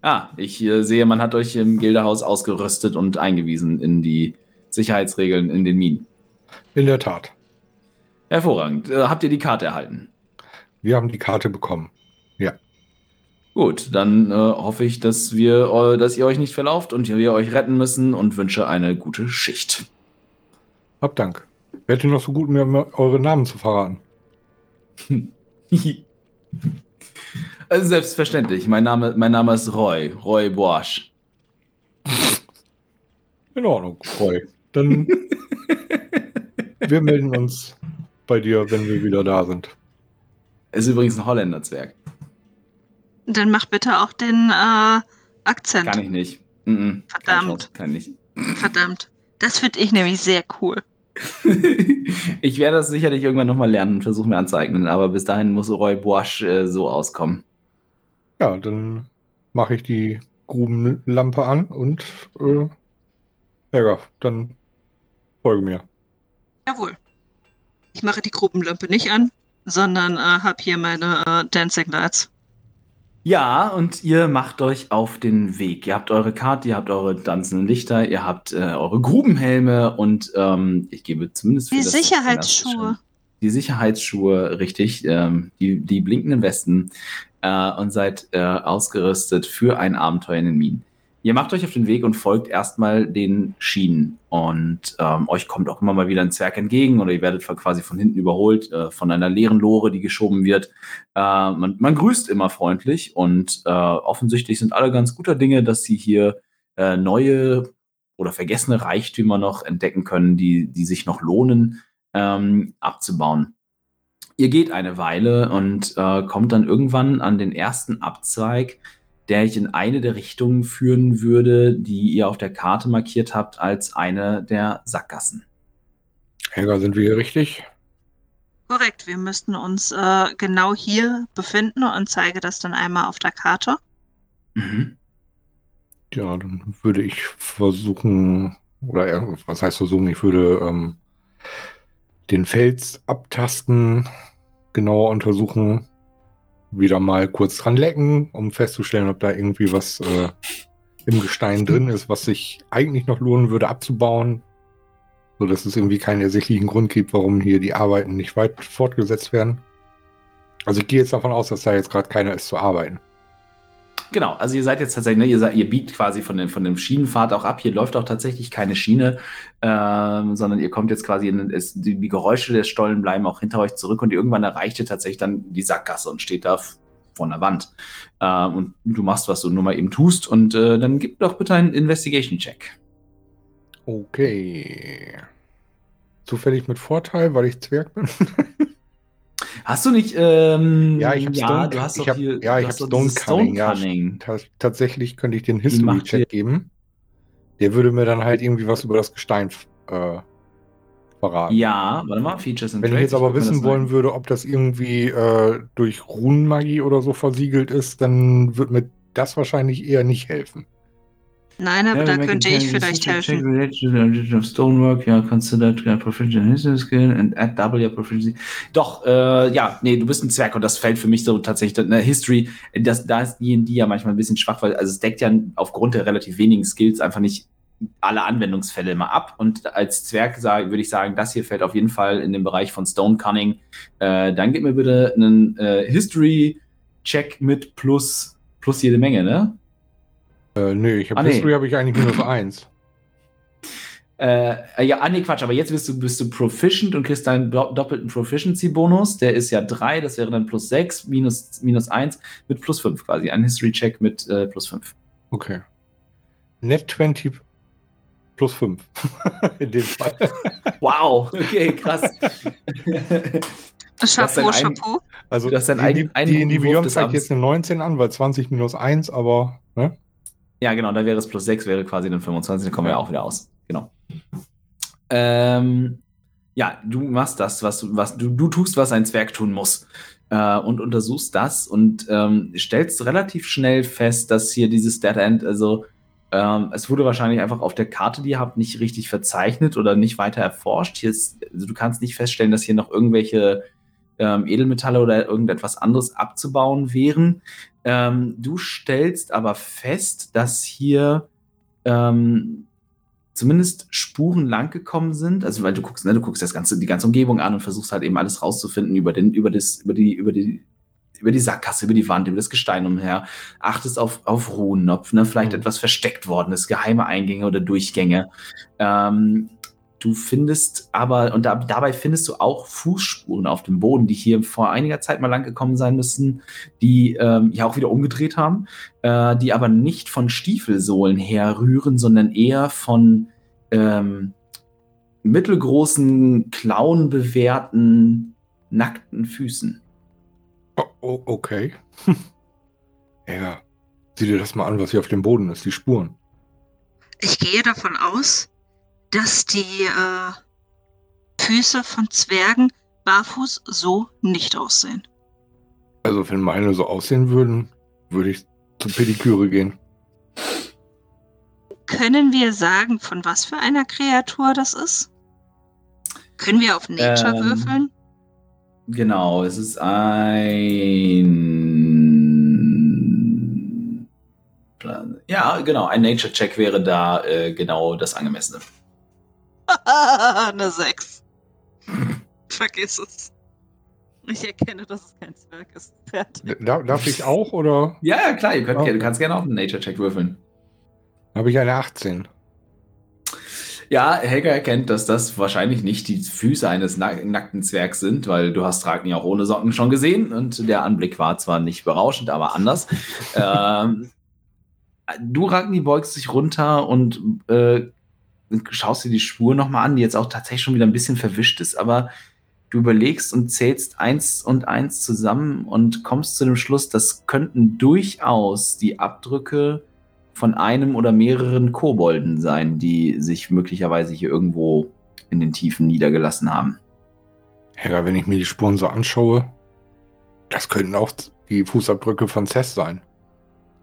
Ah, ich äh, sehe, man hat euch im Gildehaus ausgerüstet und eingewiesen in die Sicherheitsregeln in den Minen. In der Tat. Hervorragend. Äh, habt ihr die Karte erhalten? Wir haben die Karte bekommen. Ja. Gut, dann äh, hoffe ich, dass wir, äh, dass ihr euch nicht verlauft und wir euch retten müssen und wünsche eine gute Schicht. Hab Dank. Wärt ihr noch so gut, mir eure Namen zu verraten? also selbstverständlich. Mein Name, mein Name ist Roy. Roy Boasch. In Ordnung, Roy. Dann wir melden uns bei dir, wenn wir wieder da sind. Ist übrigens ein Holländerzwerg. Dann mach bitte auch den äh, Akzent. Kann ich nicht. Mm -mm. Verdammt. Kann ich, ich. Verdammt. Das finde ich nämlich sehr cool. ich werde das sicherlich irgendwann nochmal lernen und versuchen mir anzueignen, aber bis dahin muss Roy Boasch äh, so auskommen. Ja, dann mache ich die Grubenlampe an und äh, ja, dann folge mir. Jawohl. Ich mache die Gruppenlampe nicht an, sondern äh, habe hier meine äh, Dancing Lights. Ja, und ihr macht euch auf den Weg. Ihr habt eure Karte, ihr habt eure tanzenden Lichter, ihr habt äh, eure Grubenhelme und ähm, ich gebe zumindest für die Sicherheitsschuhe. Die Sicherheitsschuhe, richtig, ähm, die, die blinkenden Westen äh, und seid äh, ausgerüstet für ein Abenteuer in den Minen. Ihr macht euch auf den Weg und folgt erstmal den Schienen. Und ähm, euch kommt auch immer mal wieder ein Zwerg entgegen oder ihr werdet quasi von hinten überholt äh, von einer leeren Lore, die geschoben wird. Äh, man, man, grüßt immer freundlich und äh, offensichtlich sind alle ganz guter Dinge, dass sie hier äh, neue oder vergessene Reichtümer noch entdecken können, die, die sich noch lohnen ähm, abzubauen. Ihr geht eine Weile und äh, kommt dann irgendwann an den ersten Abzweig, der ich in eine der Richtungen führen würde, die ihr auf der Karte markiert habt als eine der Sackgassen. Helga, sind wir hier richtig? Korrekt, wir müssten uns äh, genau hier befinden und zeige das dann einmal auf der Karte. Mhm. Ja, dann würde ich versuchen, oder was heißt versuchen, ich würde ähm, den Fels abtasten, genauer untersuchen, wieder mal kurz dran lecken, um festzustellen, ob da irgendwie was äh, im Gestein drin ist, was sich eigentlich noch lohnen würde abzubauen, so dass es irgendwie keinen ersichtlichen Grund gibt, warum hier die Arbeiten nicht weit fortgesetzt werden. Also ich gehe jetzt davon aus, dass da jetzt gerade keiner ist zu arbeiten. Genau, also ihr seid jetzt tatsächlich, ne, ihr, seid, ihr biegt quasi von, den, von dem Schienenpfad auch ab. Hier läuft auch tatsächlich keine Schiene, ähm, sondern ihr kommt jetzt quasi in es, die, die, Geräusche des Stollen bleiben auch hinter euch zurück und irgendwann erreicht ihr tatsächlich dann die Sackgasse und steht da vor der Wand. Ähm, und du machst, was du nur mal eben tust und äh, dann gib doch bitte einen Investigation-Check. Okay. Zufällig mit Vorteil, weil ich Zwerg bin. Hast du nicht, ähm, ja, ich habe ja, Stone, du hast ich hab, hier, ja, ich habe Stone, Cunning. Ja, tatsächlich könnte ich den History-Check geben. Der würde mir dann halt irgendwie was über das Gestein äh, verraten. Ja, warte mal, Features and Wenn ich jetzt aber wissen wollen würde, ob das irgendwie äh, durch Runenmagie oder so versiegelt ist, dann wird mir das wahrscheinlich eher nicht helfen. Nein, aber da könnte ich vielleicht helfen. Stonework, ja, considered uh, proficient history skill and add double your proficiency. Doch, äh, ja, nee, du bist ein Zwerg und das fällt für mich so tatsächlich, ne, History, das, da ist D&D ja manchmal ein bisschen schwach, weil, also es deckt ja aufgrund der relativ wenigen Skills einfach nicht alle Anwendungsfälle immer ab. Und als Zwerg würde ich sagen, das hier fällt auf jeden Fall in den Bereich von Stone Cunning. Äh, dann gib mir bitte einen äh, History-Check mit plus, plus jede Menge, ne? Äh, nö, ich habe ah, History nee. habe ich eigentlich minus 1. Äh, ja, ah, nee, Quatsch, aber jetzt bist du, bist du proficient und kriegst deinen doppelten Proficiency-Bonus. Der ist ja 3, das wäre dann plus 6, minus, minus 1 mit plus 5 quasi. Ein History-Check mit äh, plus 5. Okay. Net 20. plus 5. In dem Fall. Wow, okay, krass. Chapeau, ein- Chapeau. Also Das ist ein die, die, die zeigt jetzt eine 19 an, weil 20 minus 1, aber ne? Ja, genau, da wäre es plus 6, wäre quasi dann 25, dann kommen wir auch wieder aus. Genau. Ähm, ja, du machst das, was, was du, du tust, was ein Zwerg tun muss. Äh, und untersuchst das und ähm, stellst relativ schnell fest, dass hier dieses Dead End, also ähm, es wurde wahrscheinlich einfach auf der Karte, die ihr habt, nicht richtig verzeichnet oder nicht weiter erforscht. Hier ist, also du kannst nicht feststellen, dass hier noch irgendwelche ähm, Edelmetalle oder irgendetwas anderes abzubauen wären. Ähm, du stellst aber fest, dass hier ähm, zumindest Spuren langgekommen sind. Also, weil du guckst, ne, du guckst das ganze, die ganze Umgebung an und versuchst halt eben alles rauszufinden über den, über das, über die, über die, über die Sackgasse, über die Wand, über das Gestein umher. Achtest auf, auf ob ne, vielleicht Mhm. etwas versteckt worden ist, geheime Eingänge oder Durchgänge. Ähm, du findest aber, und da, dabei findest du auch Fußspuren auf dem Boden, die hier vor einiger Zeit mal lang gekommen sein müssen, die ähm, ja auch wieder umgedreht haben, äh, die aber nicht von Stiefelsohlen herrühren, sondern eher von ähm, mittelgroßen, klauenbewehrten, nackten Füßen. Oh, oh, okay. ja, sieh dir das mal an, was hier auf dem Boden ist, die Spuren. Ich gehe davon aus, dass die äh, Füße von Zwergen barfuß so nicht aussehen. Also wenn meine so aussehen würden, würde ich zur Pediküre gehen. Können wir sagen, von was für einer Kreatur das ist? Können wir auf Nature Ähm, würfeln? Genau, es ist ein. Ja, genau, ein Nature-Check wäre da äh, genau das angemessene. Eine 6. Vergiss es. Ich erkenne, dass es kein Zwerg ist. Fertig. Da, darf ich auch oder Ja, ja, klar, ihr könnt, Okay. du kannst gerne auch einen Nature-Check würfeln. habe ich eine 18? Ja, Helga erkennt, dass das wahrscheinlich nicht die Füße eines nack nackten Zwergs sind, weil du hast Ragni auch ohne Socken schon gesehen und der Anblick war zwar nicht berauschend, aber anders. ähm, du, Ragni, beugst dich runter und äh, schaust dir die Spur nochmal an, die jetzt auch tatsächlich schon wieder ein bisschen verwischt ist, aber du überlegst und zählst eins und eins zusammen und kommst zu dem Schluss, das könnten durchaus die Abdrücke von einem oder mehreren Kobolden sein, die sich möglicherweise hier irgendwo in den Tiefen niedergelassen haben. Ja, wenn ich mir die Spuren so anschaue, das könnten auch die Fußabdrücke von Cess sein.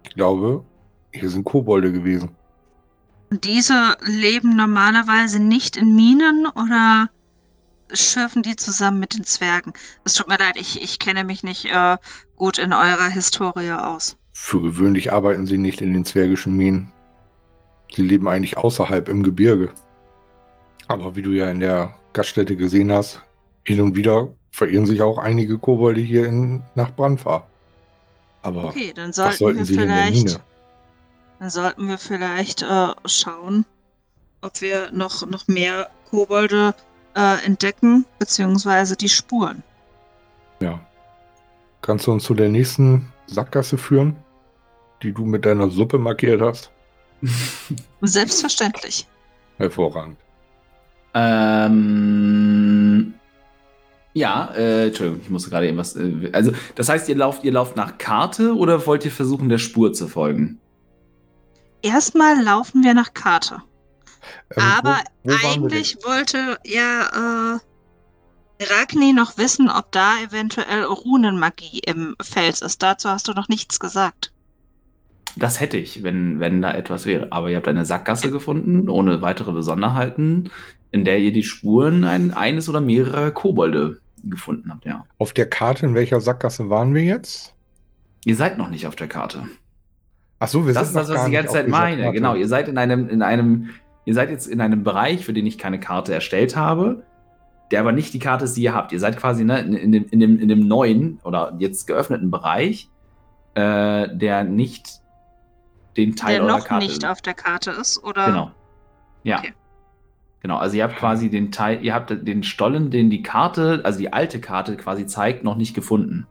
Ich glaube, hier sind Kobolde gewesen. Diese leben normalerweise nicht in Minen oder schürfen die zusammen mit den Zwergen? Es tut mir leid, ich, ich kenne mich nicht äh, gut in eurer Historie aus. Für gewöhnlich arbeiten sie nicht in den zwergischen Minen. Sie leben eigentlich außerhalb im Gebirge. Aber wie du ja in der Gaststätte gesehen hast, hin und wieder verirren sich auch einige Kobolde hier in, nach Brandfahr. Aber Okay, dann was sollten sollten wir sie in der vielleicht, Mine? Dann sollten wir vielleicht äh, schauen, ob wir noch, noch mehr Kobolde äh, entdecken, beziehungsweise die Spuren. Ja. Kannst du uns zu der nächsten Sackgasse führen, die du mit deiner Suppe markiert hast? Selbstverständlich. Hervorragend. Ähm, ja, äh, Entschuldigung, ich musste gerade eben was. Äh, also, das heißt, ihr lauft, ihr lauft nach Karte oder wollt ihr versuchen, der Spur zu folgen? Erstmal laufen wir nach Karte. Ähm, Aber wo- wo eigentlich wollte ja äh, Ragni noch wissen, ob da eventuell Runenmagie im Fels ist. Dazu hast du noch nichts gesagt. Das hätte ich, wenn, wenn da etwas wäre. Aber ihr habt eine Sackgasse gefunden, ohne weitere Besonderheiten, in der ihr die Spuren ein, eines oder mehrerer Kobolde gefunden habt, ja. Auf der Karte, in welcher Sackgasse waren wir jetzt? Ihr seid noch nicht auf der Karte. Ach so, wir das ist sind das, noch was gar ich die ganze Zeit meine. Karte. Genau, ihr seid in einem, in einem, ihr seid jetzt in einem Bereich, für den ich keine Karte erstellt habe, der aber nicht die Karte ist, die ihr habt. Ihr seid quasi ne, in, in, dem, in, dem, in dem neuen oder jetzt geöffneten Bereich, äh, der nicht den Teil der eurer noch Karte nicht auf der Karte ist, oder? Genau. Ja. Okay. Genau, also ihr habt quasi den Teil, ihr habt den Stollen, den die Karte, also die alte Karte quasi zeigt, noch nicht gefunden.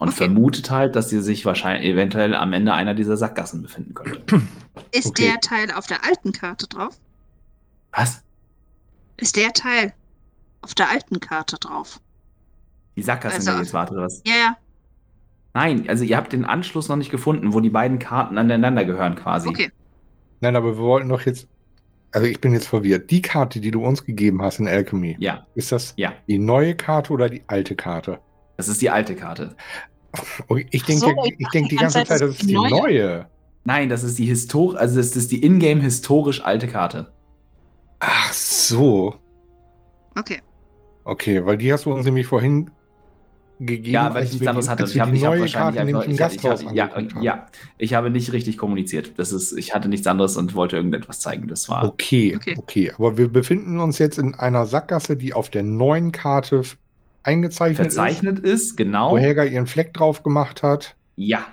Und Okay. vermutet halt, dass ihr sich wahrscheinlich eventuell am Ende einer dieser Sackgassen befinden könnte. Ist Okay. der Teil auf der alten Karte drauf? Was? Ist der Teil auf der alten Karte drauf? Die Sackgasse, Also- in der jetzt wartet, oder was? Ja, ja. Nein, also ihr habt den Anschluss noch nicht gefunden, wo die beiden Karten aneinander gehören quasi. Okay. Nein, aber wir wollten doch jetzt. Also ich bin jetzt verwirrt. Die Karte, die du uns gegeben hast in Alchemy, Ja, ist das ja. die neue Karte oder die alte Karte? Das ist die alte Karte. Ich denke so, ich die ganze Zeit, Zeit, das ist die neue. Nein, das ist die Histor also das ist die Ingame historisch alte Karte. Ach so. Okay. Okay, weil die hast du uns nämlich vorhin gegeben. Ja, weil ich nichts anderes hatte. Ich habe die ich hab neue wahrscheinlich einfach, ich, ich, hab- ja, ja, ich habe nicht richtig kommuniziert. Das ist, ich hatte nichts anderes und wollte irgendetwas zeigen. Das war. Okay, Okay. okay, Aber wir befinden uns jetzt in einer Sackgasse, die auf der neuen Karte eingezeichnet verzeichnet ist, ist, genau. wo Helga ihren Fleck drauf gemacht hat. Ja,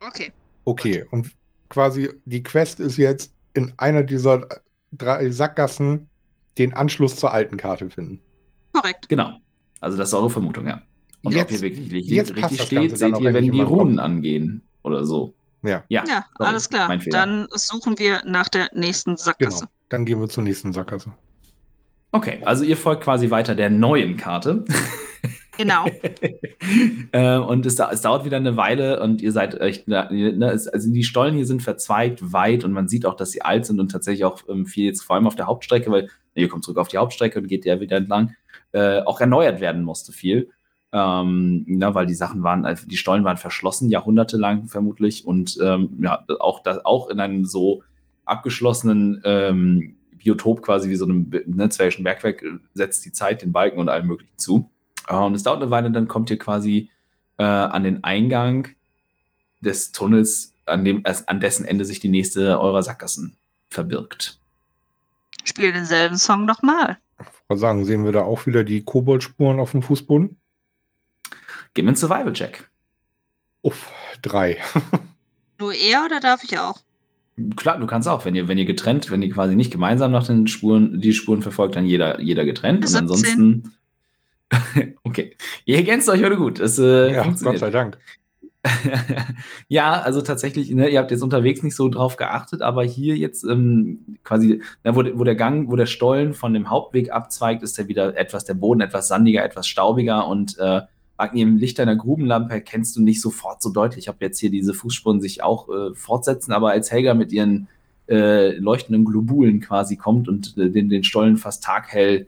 Okay. Okay, und quasi die Quest ist jetzt in einer dieser drei Sackgassen den Anschluss zur alten Karte finden. Korrekt. genau. Also das ist eure Vermutung, ja. Und ob Jetzt- hier wirklich richtig, richtig steht, seht ihr, wenn die Runen angehen oder so. Ja, Ja, Ja, alles klar. Dann suchen wir nach der nächsten genau. Sackgasse. Dann gehen wir zur nächsten Sackgasse. Okay, also ihr folgt quasi weiter der neuen Karte. Genau. äh, und es, es dauert wieder eine Weile und ihr seid echt, ne, ne, es, also die Stollen hier sind verzweigt, weit und man sieht auch, dass sie alt sind und tatsächlich auch ähm, viel jetzt vor allem auf der Hauptstrecke, weil ihr kommt zurück auf die Hauptstrecke und geht ja wieder entlang, äh, auch erneuert werden musste viel. Ähm, na, weil die Sachen waren, also die Stollen waren verschlossen, jahrhundertelang vermutlich und ähm, ja, auch, das, auch in einem so abgeschlossenen ähm, Biotop quasi wie so einem ne, zwergischen Bergwerk äh, setzt die Zeit den Balken und allem möglichen zu. Äh, Und es dauert eine Weile, dann kommt ihr quasi äh, an den Eingang des Tunnels, an, dem, an dessen Ende sich die nächste eurer Sackgassen verbirgt. Spiel denselben Song nochmal. Was sagen, sehen wir da auch wieder die Koboldspuren auf dem Fußboden? Gib mir einen Survival-Check. Uff, drei. Nur er oder darf ich auch? Klar, du kannst auch, wenn ihr, wenn ihr getrennt, wenn ihr quasi nicht gemeinsam nach den Spuren, die Spuren verfolgt, dann jeder, jeder getrennt. Und 17. ansonsten. okay. Ihr ergänzt euch heute gut. Das äh, ja, Gott sei Dank. ja, also tatsächlich, ne, ihr habt jetzt unterwegs nicht so drauf geachtet, aber hier jetzt ähm, quasi, na, wo, wo der Gang, wo der Stollen von dem Hauptweg abzweigt, ist der wieder etwas, der Boden etwas sandiger, etwas staubiger und äh, im Licht deiner Grubenlampe erkennst du nicht sofort so deutlich, ob jetzt hier diese Fußspuren sich auch äh, fortsetzen, aber als Helga mit ihren äh, leuchtenden Globulen quasi kommt und äh, den, den Stollen fast taghell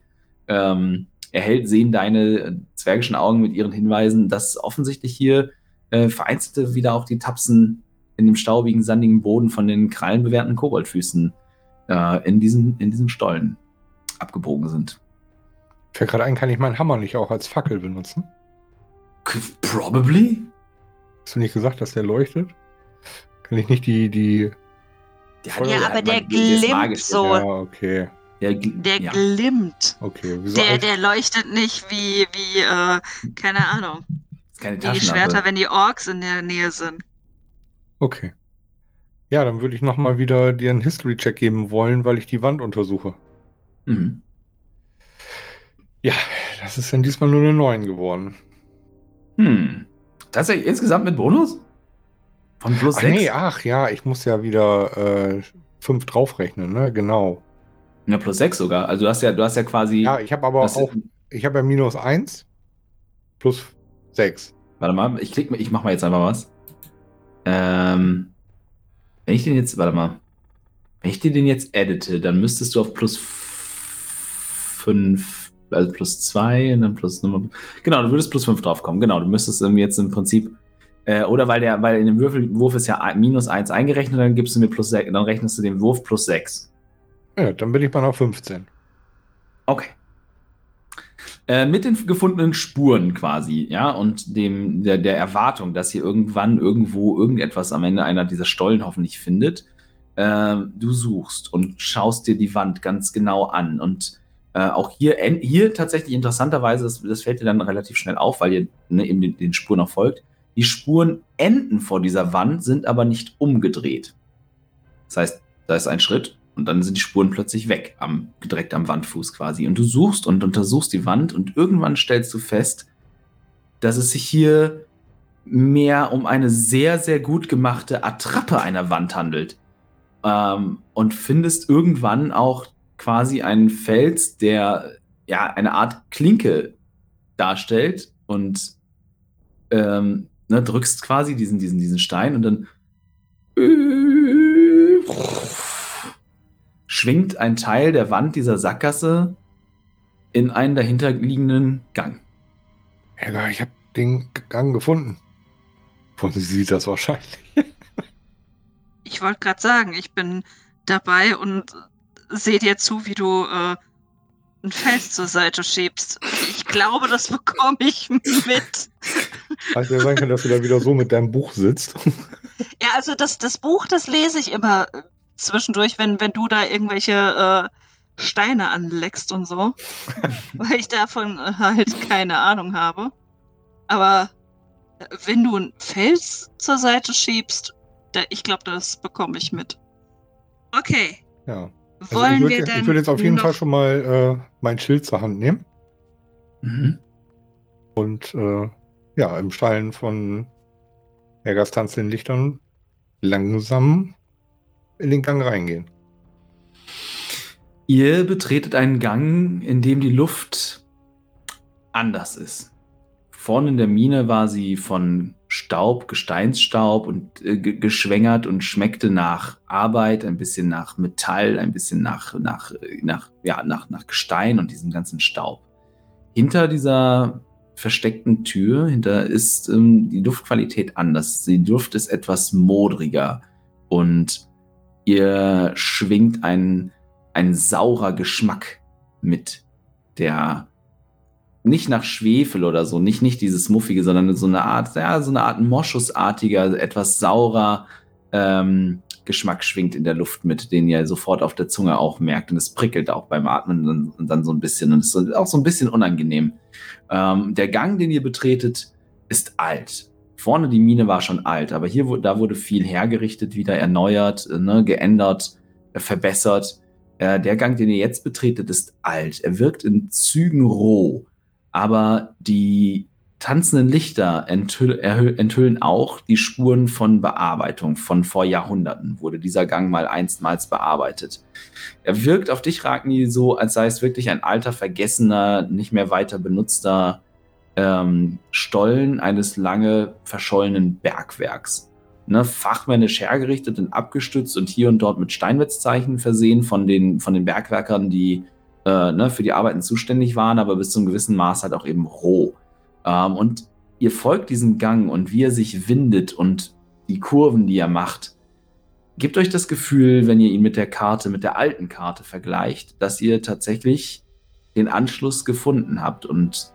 ähm, erhält, sehen deine äh, zwergischen Augen mit ihren Hinweisen, dass offensichtlich hier äh, vereinzelte wieder auch die Tapsen in dem staubigen, sandigen Boden von den krallenbewehrten Koboldfüßen äh, in, diesen, in diesen Stollen abgebogen sind. Fällt gerade ein, kann ich meinen Hammer nicht auch als Fackel benutzen? Probably? Hast du nicht gesagt, dass der leuchtet? Kann ich nicht die, die. Der Ja, hat- aber der glimmt so. Ja, okay. Der, gl- Der ja. glimmt. Okay. Wieso Der, der leuchtet nicht wie, wie äh, keine Ahnung, ist keine wie die Schwerter, wenn die Orks in der Nähe sind. Okay. Ja, dann würde ich nochmal wieder dir einen History-Check geben wollen, weil ich die Wand untersuche. Mhm. Ja, das ist dann diesmal nur eine 9 geworden. Hm. Tatsächlich insgesamt mit Bonus? Von plus Ach 6? nee, ach ja, ich muss ja wieder äh, 5 draufrechnen, ne? Genau. Ja, plus 6 sogar. Also du hast ja, du hast ja quasi. Ja, ich habe aber auch, ich habe ja minus 1 plus 6. Warte mal, ich klick, mal- ich mach mal jetzt einfach was. Ähm, wenn ich den jetzt, warte mal, wenn ich dir den jetzt edite, dann müsstest du auf plus 5, also plus 2 und dann plus Nummer. Genau, du würdest plus 5 draufkommen. Genau, du müsstest jetzt im Prinzip, äh, oder weil der, weil in dem Würfelwurf ist ja minus 1 eingerechnet, dann gibst du mir plus 6, dann rechnest du den Wurf plus 6. Ja, dann bin ich mal auf 15. Okay. Äh, mit den gefundenen Spuren quasi, ja, und dem, der, der Erwartung, dass ihr irgendwann irgendwo irgendetwas am Ende einer dieser Stollen hoffentlich findet, äh, du suchst und schaust dir die Wand ganz genau an. Und äh, auch hier, hier tatsächlich interessanterweise, das, das fällt dir dann relativ schnell auf, weil ihr ne, eben den, den Spuren auch folgt. Die Spuren enden vor dieser Wand, sind aber nicht umgedreht. Das heißt, da ist ein Schritt und dann sind die Spuren plötzlich weg, am, direkt am Wandfuß quasi. Und du suchst und untersuchst die Wand und irgendwann stellst du fest, dass es sich hier mehr um eine sehr, sehr gut gemachte Attrappe einer Wand handelt. Ähm, und findest irgendwann auch quasi einen Fels, der ja eine Art Klinke darstellt und ähm, ne, drückst quasi diesen, diesen, diesen Stein und dann schwingt ein Teil der Wand dieser Sackgasse in einen dahinterliegenden Gang. Ja, ich habe den Gang gefunden. Von Sie sieht das wahrscheinlich. Ich wollte gerade sagen, ich bin dabei und sehe dir zu, wie du äh, einen Fels zur Seite schiebst. Ich glaube, das bekomme ich mit. Heißt ja sein kann, dass du da wieder so mit deinem Buch sitzt. Ja, also das, das Buch, das lese ich immer äh, zwischendurch, wenn, wenn du da irgendwelche äh, Steine anleckst und so. weil ich davon äh, halt keine Ahnung habe. Aber äh, wenn du einen Fels zur Seite schiebst, da, ich glaube, das bekomme ich mit. Okay. Ja. Also Wollen ich wir würde denn ich würd jetzt auf jeden Fall schon mal äh, mein Schild zur Hand nehmen Mhm. und äh, ja, im Stallen von Hergers Tanz den Lichtern langsam in den Gang reingehen. Ihr betretet einen Gang, in dem die Luft anders ist. Vorne in der Mine war sie von Staub, Gesteinsstaub und äh, ge- geschwängert und schmeckte nach Arbeit, ein bisschen nach Metall, ein bisschen nach, nach, nach, ja, nach, nach Gestein und diesem ganzen Staub. Hinter dieser versteckten Tür, hinter ist ähm, die Luftqualität anders. Die Luft ist etwas modriger und ihr schwingt ein, ein saurer Geschmack mit, der nicht nach Schwefel oder so, nicht, nicht dieses Muffige, sondern so eine Art, ja, so eine Art Moschusartiger, etwas saurer ähm, Geschmack schwingt in der Luft mit, den ihr sofort auf der Zunge auch merkt. Und es prickelt auch beim Atmen und, und dann so ein bisschen und es ist auch so ein bisschen unangenehm. Ähm, der Gang, den ihr betretet, ist alt. Vorne die Mine war schon alt, aber hier da wurde viel hergerichtet, wieder erneuert, äh, ne, geändert, äh, verbessert. Äh, der Gang, den ihr jetzt betretet, ist alt. Er wirkt in Zügen roh, aber die tanzenden Lichter enthüllen auch die Spuren von Bearbeitung. Von vor Jahrhunderten wurde dieser Gang mal einstmals bearbeitet. Er wirkt auf dich, Ragni, so, als sei es wirklich ein alter, vergessener, nicht mehr weiter benutzter ähm, Stollen eines lange verschollenen Bergwerks. Ne, fachmännisch hergerichtet und abgestützt und hier und dort mit Steinmetzzeichen versehen von den, von den Bergwerkern, die äh, ne, für die Arbeiten zuständig waren, aber bis zu einem gewissen Maß halt auch eben roh. Ähm, und ihr folgt diesem Gang und wie er sich windet und die Kurven, die er macht, gebt euch das Gefühl, wenn ihr ihn mit der Karte, mit der alten Karte vergleicht, dass ihr tatsächlich den Anschluss gefunden habt und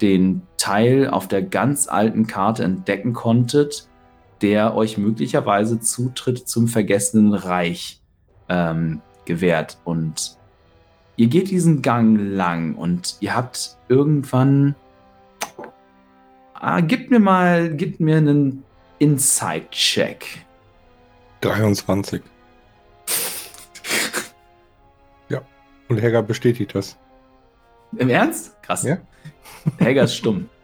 den Teil auf der ganz alten Karte entdecken konntet, der euch möglicherweise Zutritt zum vergessenen Reich ähm, gewährt. Und ihr geht diesen Gang lang und ihr habt irgendwann. Ah, gib mir mal, gib mir einen Insight-Check. 23. ja. Und Helga bestätigt das. Im Ernst? Krass. Ja. Helga ist stumm.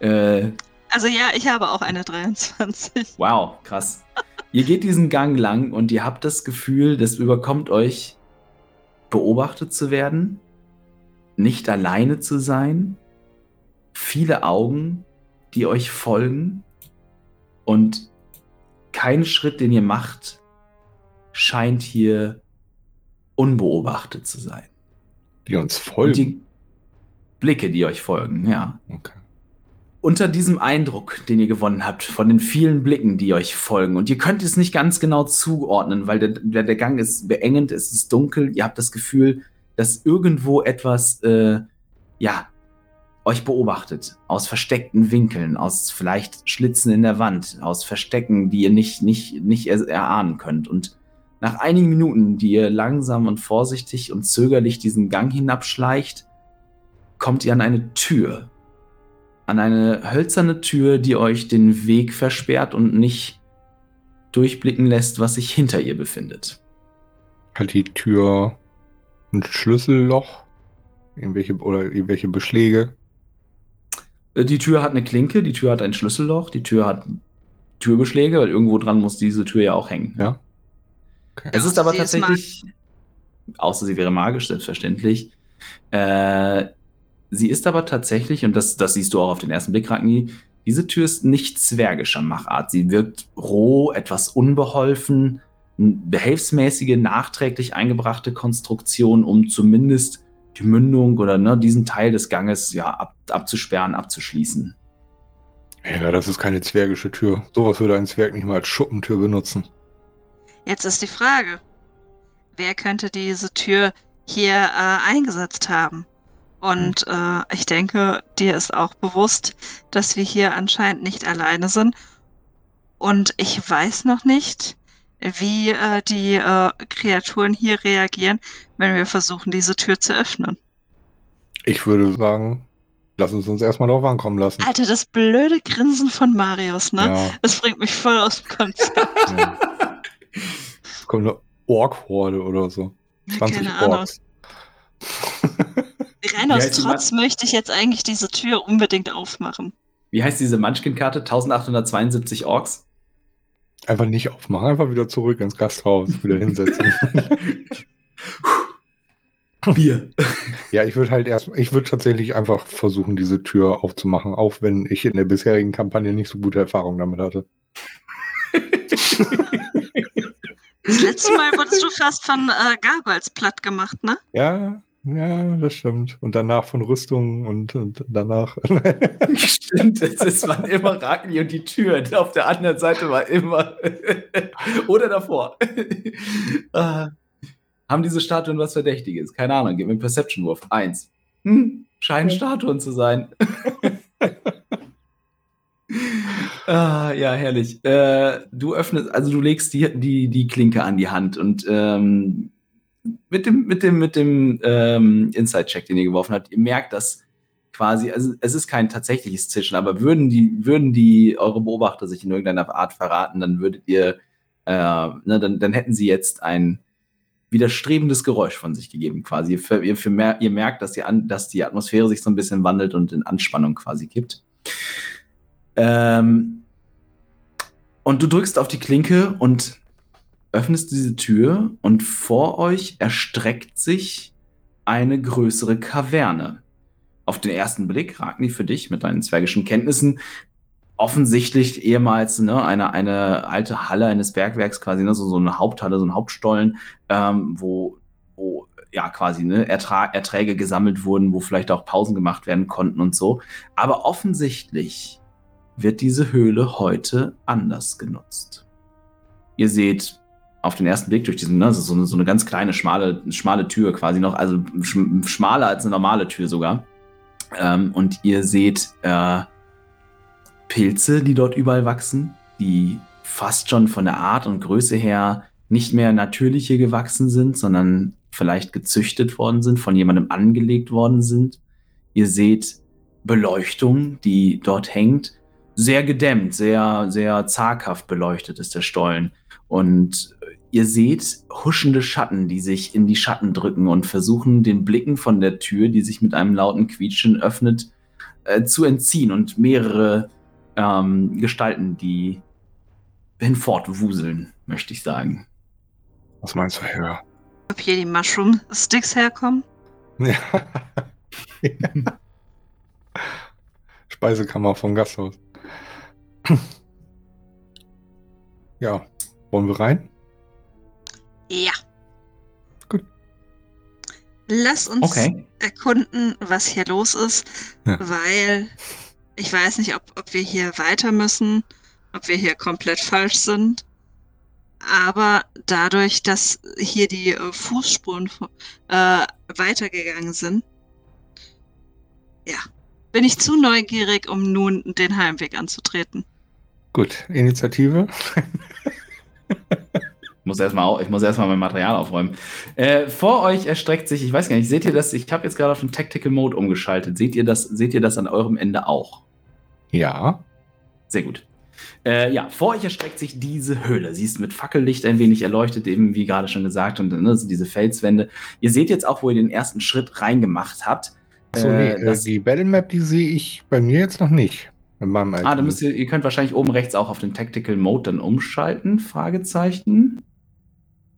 Äh, Also ja, ich habe auch eine 23. Wow, krass. ihr geht diesen Gang lang und ihr habt das Gefühl, das überkommt euch, beobachtet zu werden, nicht alleine zu sein, viele Augen, die euch folgen und kein Schritt, den ihr macht, scheint hier unbeobachtet zu sein. Die uns folgen. die Blicke, die euch folgen, ja. Okay. Unter diesem Eindruck, den ihr gewonnen habt, von den vielen Blicken, die euch folgen, und ihr könnt es nicht ganz genau zuordnen, weil der, der, Gang ist beengend, es ist dunkel, ihr habt das Gefühl, dass irgendwo etwas, äh, ja, euch beobachtet, aus versteckten Winkeln, aus vielleicht Schlitzen in der Wand, aus Verstecken, die ihr nicht, nicht, nicht er erahnen könnt. Und nach einigen Minuten, die ihr langsam und vorsichtig und zögerlich diesen Gang hinabschleicht, kommt ihr an eine Tür, an eine hölzerne Tür, die euch den Weg versperrt und nicht durchblicken lässt, was sich hinter ihr befindet. Hat die Tür ein Schlüsselloch? Irgendwelche oder irgendwelche Beschläge? Äh, Die Tür hat eine Klinke, die Tür hat ein Schlüsselloch, die Tür hat Türbeschläge, weil irgendwo dran muss diese Tür ja auch hängen. Ja. Okay. Es ist aber Sie ist tatsächlich außer sie wäre magisch, selbstverständlich. Äh, sie ist aber tatsächlich, und das, das siehst du auch auf den ersten Blick, Ragni, diese Tür ist nicht zwergischer Machart. Sie wirkt roh, etwas unbeholfen, behelfsmäßige, nachträglich eingebrachte Konstruktion, um zumindest die Mündung oder ne, diesen Teil des Ganges ja ab, abzusperren, abzuschließen. Ja, das ist keine zwergische Tür. Sowas würde ein Zwerg nicht mal als Schuppentür benutzen. Jetzt ist die Frage, wer könnte diese Tür hier äh, eingesetzt haben? Und äh, ich denke, dir ist auch bewusst, dass wir hier anscheinend nicht alleine sind. Und ich weiß noch nicht, wie äh, die äh, Kreaturen hier reagieren, wenn wir versuchen, diese Tür zu öffnen. Ich würde sagen, lass uns uns erstmal drauf ankommen lassen. Alter, das blöde Grinsen von Marius, ne? Ja. Das bringt mich voll aus dem Konzept. Ja. Kommt eine Ork-Horde oder so. 20 Keine Orks. Ahnung. Rein aus Trotz möchte ich jetzt eigentlich diese Tür unbedingt aufmachen. Wie heißt diese Munchkin-Karte? 1872 Orks? Einfach nicht aufmachen, einfach wieder zurück ins Gasthaus, wieder hinsetzen. Bier. Ja, ich würde halt erst, ich würde tatsächlich einfach versuchen, diese Tür aufzumachen, auch wenn ich in der bisherigen Kampagne nicht so gute Erfahrungen damit hatte. Das letzte Mal wurdest du fast von äh, Gabals platt gemacht, ne? Ja, ja, das stimmt. Und danach von Rüstungen und, und danach. stimmt, es waren immer Ragni und die Tür. Auf der anderen Seite war immer. Oder davor. ah. Haben diese Statuen was Verdächtiges? Keine Ahnung, gib mir einen Perception-Wurf. Eins. Hm, scheinen Statuen zu sein. ah, ja, herrlich. Äh, du öffnest, also du legst die, die, die Klinke an die Hand und ähm, mit dem, mit dem, mit dem ähm, Inside-Check, den ihr geworfen habt, ihr merkt, dass quasi, also es ist kein tatsächliches Zischen, aber würden die, würden die eure Beobachter sich in irgendeiner Art verraten, dann würdet ihr, äh, ne, dann, dann hätten sie jetzt ein widerstrebendes Geräusch von sich gegeben, quasi. Ihr, ihr, für ihr merkt, dass die, an, dass die Atmosphäre sich so ein bisschen wandelt und in Anspannung quasi kippt. Ähm, und du drückst auf die Klinke und öffnest diese Tür und vor euch erstreckt sich eine größere Kaverne. Auf den ersten Blick, Ragni, für dich mit deinen zwergischen Kenntnissen, offensichtlich ehemals ne, eine, eine alte Halle eines Bergwerks, quasi ne, so, so eine Haupthalle, so ein Hauptstollen, ähm, wo, wo ja quasi ne, Ertra Erträge gesammelt wurden, wo vielleicht auch Pausen gemacht werden konnten und so. Aber offensichtlich wird diese Höhle heute anders genutzt. Ihr seht auf den ersten Blick durch diesen, ne, so so eine ganz kleine, schmale, schmale Tür quasi noch, also schmaler als eine normale Tür sogar. Ähm, und ihr seht äh, Pilze, die dort überall wachsen, die fast schon von der Art und Größe her nicht mehr natürliche gewachsen sind, sondern vielleicht gezüchtet worden sind, von jemandem angelegt worden sind. Ihr seht Beleuchtung, die dort hängt. Sehr gedämmt, sehr, sehr zaghaft beleuchtet ist der Stollen. Und Ihr seht huschende Schatten, die sich in die Schatten drücken und versuchen, den Blicken von der Tür, die sich mit einem lauten Quietschen öffnet, äh, zu entziehen und mehrere ähm, Gestalten, die hinfortwuseln, möchte ich sagen. Was meinst du, Herr? Ob hier die Mushroom Sticks herkommen? Ja. Speisekammer vom Gasthaus. ja, wollen wir rein? Ja. Gut. Lass uns okay. erkunden, was hier los ist, ja. weil ich weiß nicht, ob, ob wir hier weiter müssen, ob wir hier komplett falsch sind. Aber dadurch, dass hier die äh, Fußspuren äh, weitergegangen sind, ja, bin ich zu neugierig, um nun den Heimweg anzutreten. Gut, Initiative. Muss erstmal, ich muss erstmal mein Material aufräumen. Äh, vor euch erstreckt sich, ich weiß gar nicht, seht ihr das? Ich habe jetzt gerade auf den Tactical Mode umgeschaltet. Seht ihr das, seht ihr das an eurem Ende auch? Ja. Sehr gut. Äh, ja, vor euch erstreckt sich diese Höhle. Sie ist mit Fackellicht ein wenig erleuchtet, eben wie gerade schon gesagt, und ne, diese Felswände. Ihr seht jetzt auch, wo ihr den ersten Schritt reingemacht habt. So, äh, das, die Battle Map, die sehe ich bei mir jetzt noch nicht. ah, dann müsst ihr, ihr könnt wahrscheinlich oben rechts auch auf den Tactical Mode dann umschalten, Fragezeichen.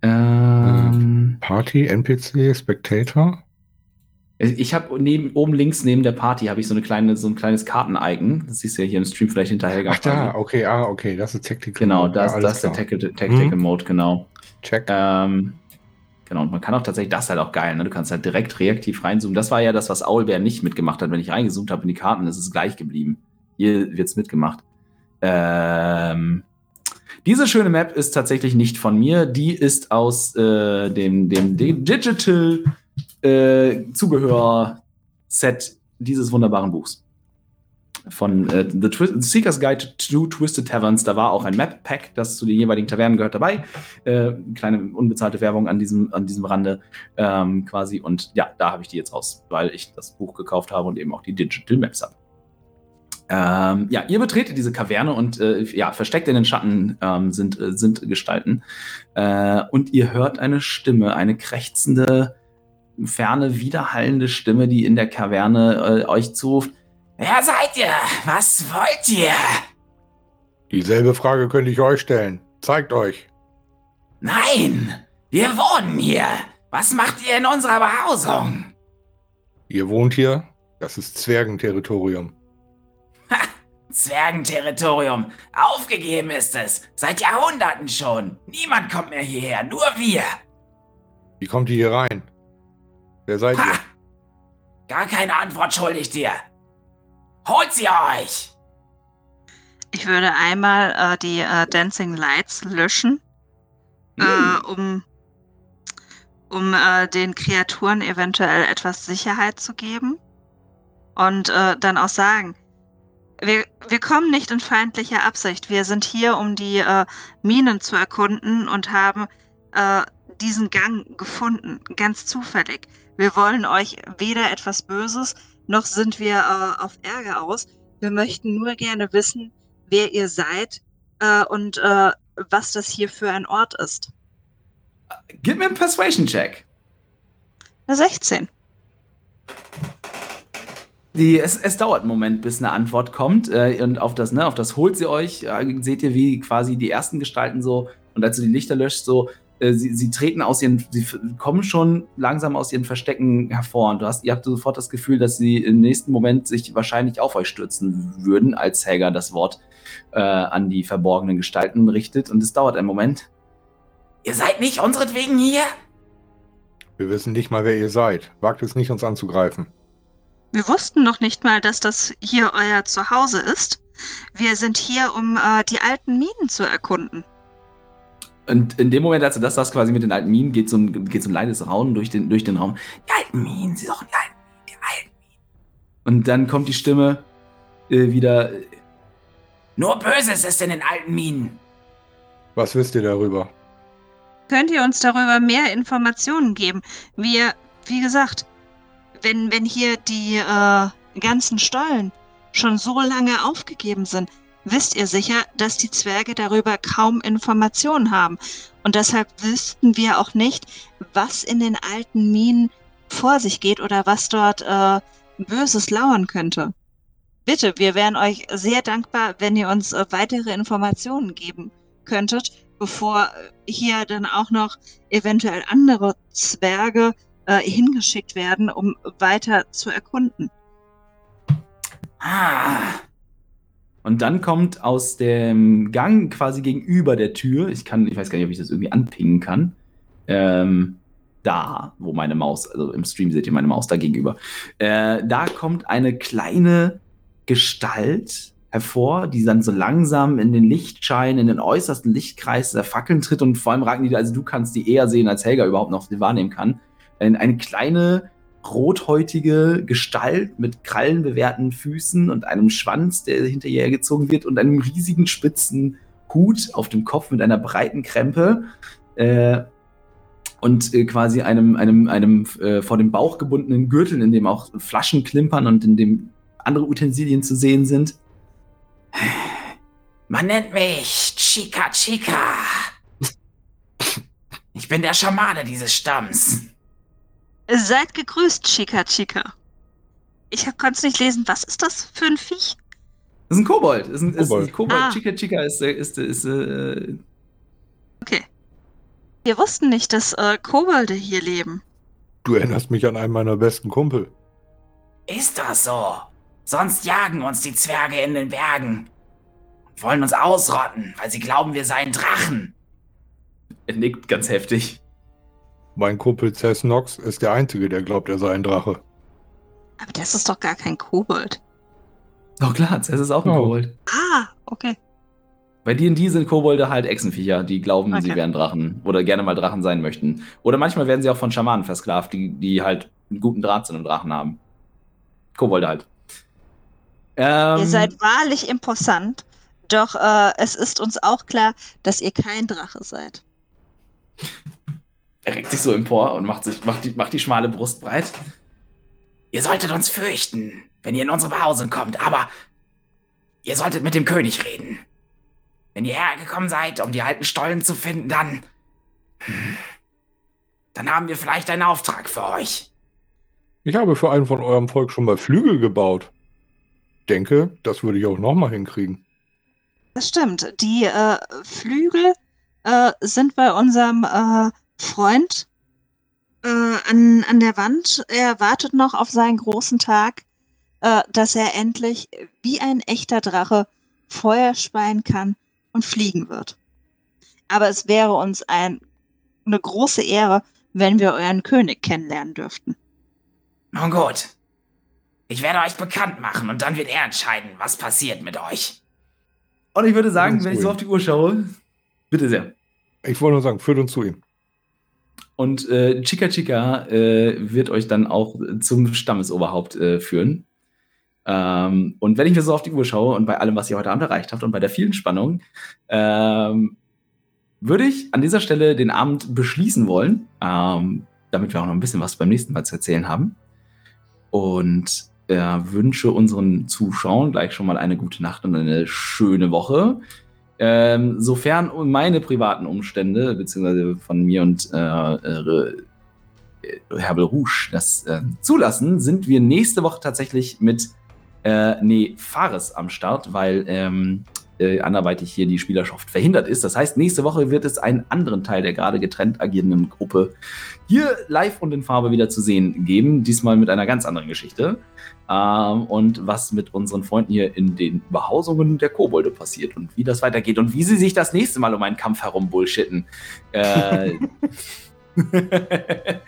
Ähm, Party, NPC, Spectator. Ich habe neben, oben links neben der Party habe ich so eine kleine, so ein kleines Karten-Icon. Das siehst du ja hier im Stream vielleicht hinterher. Ach da, okay, ah, okay, das ist Tactical Genau, Mode. das, Ja, das ist der. Tactical, Tactical Mhm. Mode, genau. Check. Ähm, genau, und man kann auch tatsächlich, das ist halt auch geil, ne? Du kannst halt direkt reaktiv reinzoomen. Das war ja das, was Owlbear nicht mitgemacht hat. Wenn ich reingezoomt habe in die Karten, ist es gleich geblieben. Hier wird es mitgemacht. Ähm, diese schöne Map ist tatsächlich nicht von mir. Die ist aus äh, dem, dem Di- Digital äh, dieses wunderbaren Buchs. Von äh, The Twi Seeker's Guide to Twisted Taverns. Da war auch ein Map-Pack, das zu den jeweiligen Tavernen gehört, dabei. Äh, kleine unbezahlte Werbung an diesem, an diesem Rande ähm, quasi. Und ja, da habe ich die jetzt raus, weil ich das Buch gekauft habe und eben auch die Digital Maps habe. Ähm, ja, ihr betretet diese Kaverne und äh, ja, versteckt in den Schatten ähm, sind, äh, sind Gestalten. Äh, und ihr hört eine Stimme, eine krächzende, ferne, widerhallende Stimme, die in der Kaverne äh, euch zuruft. Wer seid ihr? Was wollt ihr? Dieselbe Frage könnte ich euch stellen. Zeigt euch. Nein, wir wohnen hier. Was macht ihr in unserer Behausung? Ihr wohnt hier. Das ist Zwergenterritorium. Zwergenterritorium. Aufgegeben ist es. Seit Jahrhunderten schon. Niemand kommt mehr hierher, nur wir. Wie kommt ihr hier rein? Wer seid Ha! ihr? Gar keine Antwort schuldig dir. Holt sie euch! Ich würde einmal äh, die äh, Dancing Lights löschen, äh, um, um äh, den Kreaturen eventuell etwas Sicherheit zu geben. Und äh, dann auch sagen, wir, wir kommen nicht in feindlicher Absicht. Wir sind hier, um die äh, Minen zu erkunden und haben äh, diesen Gang gefunden, ganz zufällig. Wir wollen euch weder etwas Böses, noch sind wir äh, auf Ärger aus. Wir möchten nur gerne wissen, wer ihr seid äh, und äh, was das hier für ein Ort ist. Gib mir einen Persuasion-Check. Eine 16. Die, es, es dauert einen Moment, bis eine Antwort kommt. Äh, und auf das, ne, auf das holt sie euch. Äh, seht ihr, wie quasi die ersten Gestalten so, und als du die Lichter löscht, so, äh, sie, sie treten aus ihren, sie kommen schon langsam aus ihren Verstecken hervor. Und du hast, ihr habt sofort das Gefühl, dass sie im nächsten Moment sich wahrscheinlich auf euch stürzen würden, als Helga das Wort äh, an die verborgenen Gestalten richtet. Und es dauert einen Moment. Ihr seid nicht unseretwegen hier? Wir wissen nicht mal, wer ihr seid. Wagt es nicht, uns anzugreifen. Wir wussten noch nicht mal, dass das hier euer Zuhause ist. Wir sind hier, um äh, die alten Minen zu erkunden. Und in dem Moment, als du das sagst, quasi mit den alten Minen, geht so ein, geht so ein leises Raunen durch den, durch den Raum. Die alten Minen, sie suchen die alten Minen, die alten Minen. Und dann kommt die Stimme äh, wieder. äh, Nur Böses ist in den alten Minen. Was wisst ihr darüber? Könnt ihr uns darüber mehr Informationen geben? Wir, wie gesagt, wenn, wenn hier die äh, ganzen Stollen schon so lange aufgegeben sind, wisst ihr sicher, dass die Zwerge darüber kaum Informationen haben. Und deshalb wüssten wir auch nicht, was in den alten Minen vor sich geht oder was dort äh, Böses lauern könnte. Bitte, wir wären euch sehr dankbar, wenn ihr uns äh, weitere Informationen geben könntet, bevor hier dann auch noch eventuell andere Zwerge äh, hingeschickt werden, um weiter zu erkunden. Ah. Und dann kommt aus dem Gang quasi gegenüber der Tür, ich kann, ich weiß gar nicht, ob ich das irgendwie anpingen kann, ähm, da, wo meine Maus, also im Stream seht ihr meine Maus da gegenüber, äh, da kommt eine kleine Gestalt hervor, die dann so langsam in den Lichtschein, in den äußersten Lichtkreis der Fackeln tritt und vor allem Ragni, also du kannst die eher sehen, als Helga überhaupt noch wahrnehmen kann. Eine, eine kleine, rothäutige Gestalt mit krallenbewehrten Füßen und einem Schwanz, der hinter ihr gezogen wird und einem riesigen spitzen Hut auf dem Kopf mit einer breiten Krempe äh, und äh, quasi einem, einem, einem äh, vor dem Bauch gebundenen Gürtel, in dem auch Flaschen klimpern und in dem andere Utensilien zu sehen sind. Man nennt mich Chica Chica. Ich bin der Schamane dieses Stamms. Seid gegrüßt, Chica Chica. Ich konnte es nicht lesen. Was ist das für ein Viech? Das ist ein Kobold. Das ist ein, ist Kobold. ein Kobold. Ah. Chica Chica ist, äh, ist, ist, äh, Okay. Wir wussten nicht, dass äh, Kobolde hier leben. Du erinnerst mich an einen meiner besten Kumpel. Ist das so? Sonst jagen uns die Zwerge in den Bergen und wollen uns ausrotten, weil sie glauben, wir seien Drachen. Er nickt ganz heftig. Mein Kumpel Cess Nox ist der Einzige, der glaubt, er sei ein Drache. Aber das ist doch gar kein Kobold. Oh klar, es ist auch ein Oh. Kobold. Ah, okay. Bei D&D sind Kobolde halt Echsenviecher, die glauben, sie Okay. wären Drachen oder gerne mal Drachen sein möchten. Oder manchmal werden sie auch von Schamanen versklavt, die, die halt einen guten Draht zu einem Drachen haben. Kobolde halt. Ähm, Ihr seid wahrlich imposant, doch äh, es ist uns auch klar, dass ihr kein Drache seid. Er reckt sich so empor und macht, sich, macht, die, macht die schmale Brust breit. Ihr solltet uns fürchten, wenn ihr in unsere Behausung kommt, aber ihr solltet mit dem König reden. Wenn ihr hergekommen seid, um die alten Stollen zu finden, dann. Dann haben wir vielleicht einen Auftrag für euch. Ich habe für einen von eurem Volk schon mal Flügel gebaut. Denke, das würde ich auch nochmal hinkriegen. Das stimmt. Die äh, Flügel äh, sind bei unserem äh, Freund äh, an, an der Wand. Er wartet noch auf seinen großen Tag, äh, dass er endlich wie ein echter Drache Feuer speien kann und fliegen wird. Aber es wäre uns ein, eine große Ehre, wenn wir euren König kennenlernen dürften. Nun gut. Ich werde euch bekannt machen und dann wird er entscheiden, was passiert mit euch. Und ich würde sagen, wenn ich so auf die Uhr schaue, bitte sehr. Ich wollte nur sagen, führt uns zu ihm. Und äh, Chica Chica äh, wird euch dann auch zum Stammesoberhaupt äh, führen. Ähm, und wenn ich mir so auf die Uhr schaue und bei allem, was ihr heute Abend erreicht habt und bei der vielen Spannung, ähm, würde ich an dieser Stelle den Abend beschließen wollen, ähm, damit wir auch noch ein bisschen was beim nächsten Mal zu erzählen haben. Und äh, wünsche unseren Zuschauern gleich schon mal eine gute Nacht und eine schöne Woche. Ähm, sofern meine privaten Umstände, beziehungsweise von mir und äh, äh, Herbel Rouge das äh, zulassen, sind wir nächste Woche tatsächlich mit äh, nee, Fares am Start, weil ähm, äh, anderweitig hier die Spielerschaft verhindert ist. Das heißt, nächste Woche wird es einen anderen Teil der gerade getrennt agierenden Gruppe hier live und in Farbe wieder zu sehen geben. Diesmal mit einer ganz anderen Geschichte. Ähm, und was mit unseren Freunden hier in den Behausungen der Kobolde passiert und wie das weitergeht und wie sie sich das nächste Mal um einen Kampf herum bullshitten. Äh,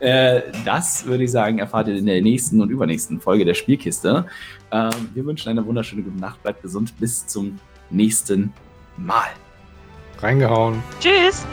äh, das würde ich sagen, erfahrt ihr in der nächsten und übernächsten Folge der Spielkiste. Ähm, wir wünschen eine wunderschöne gute Nacht, bleibt gesund, bis zum nächsten Mal. Reingehauen. Tschüss!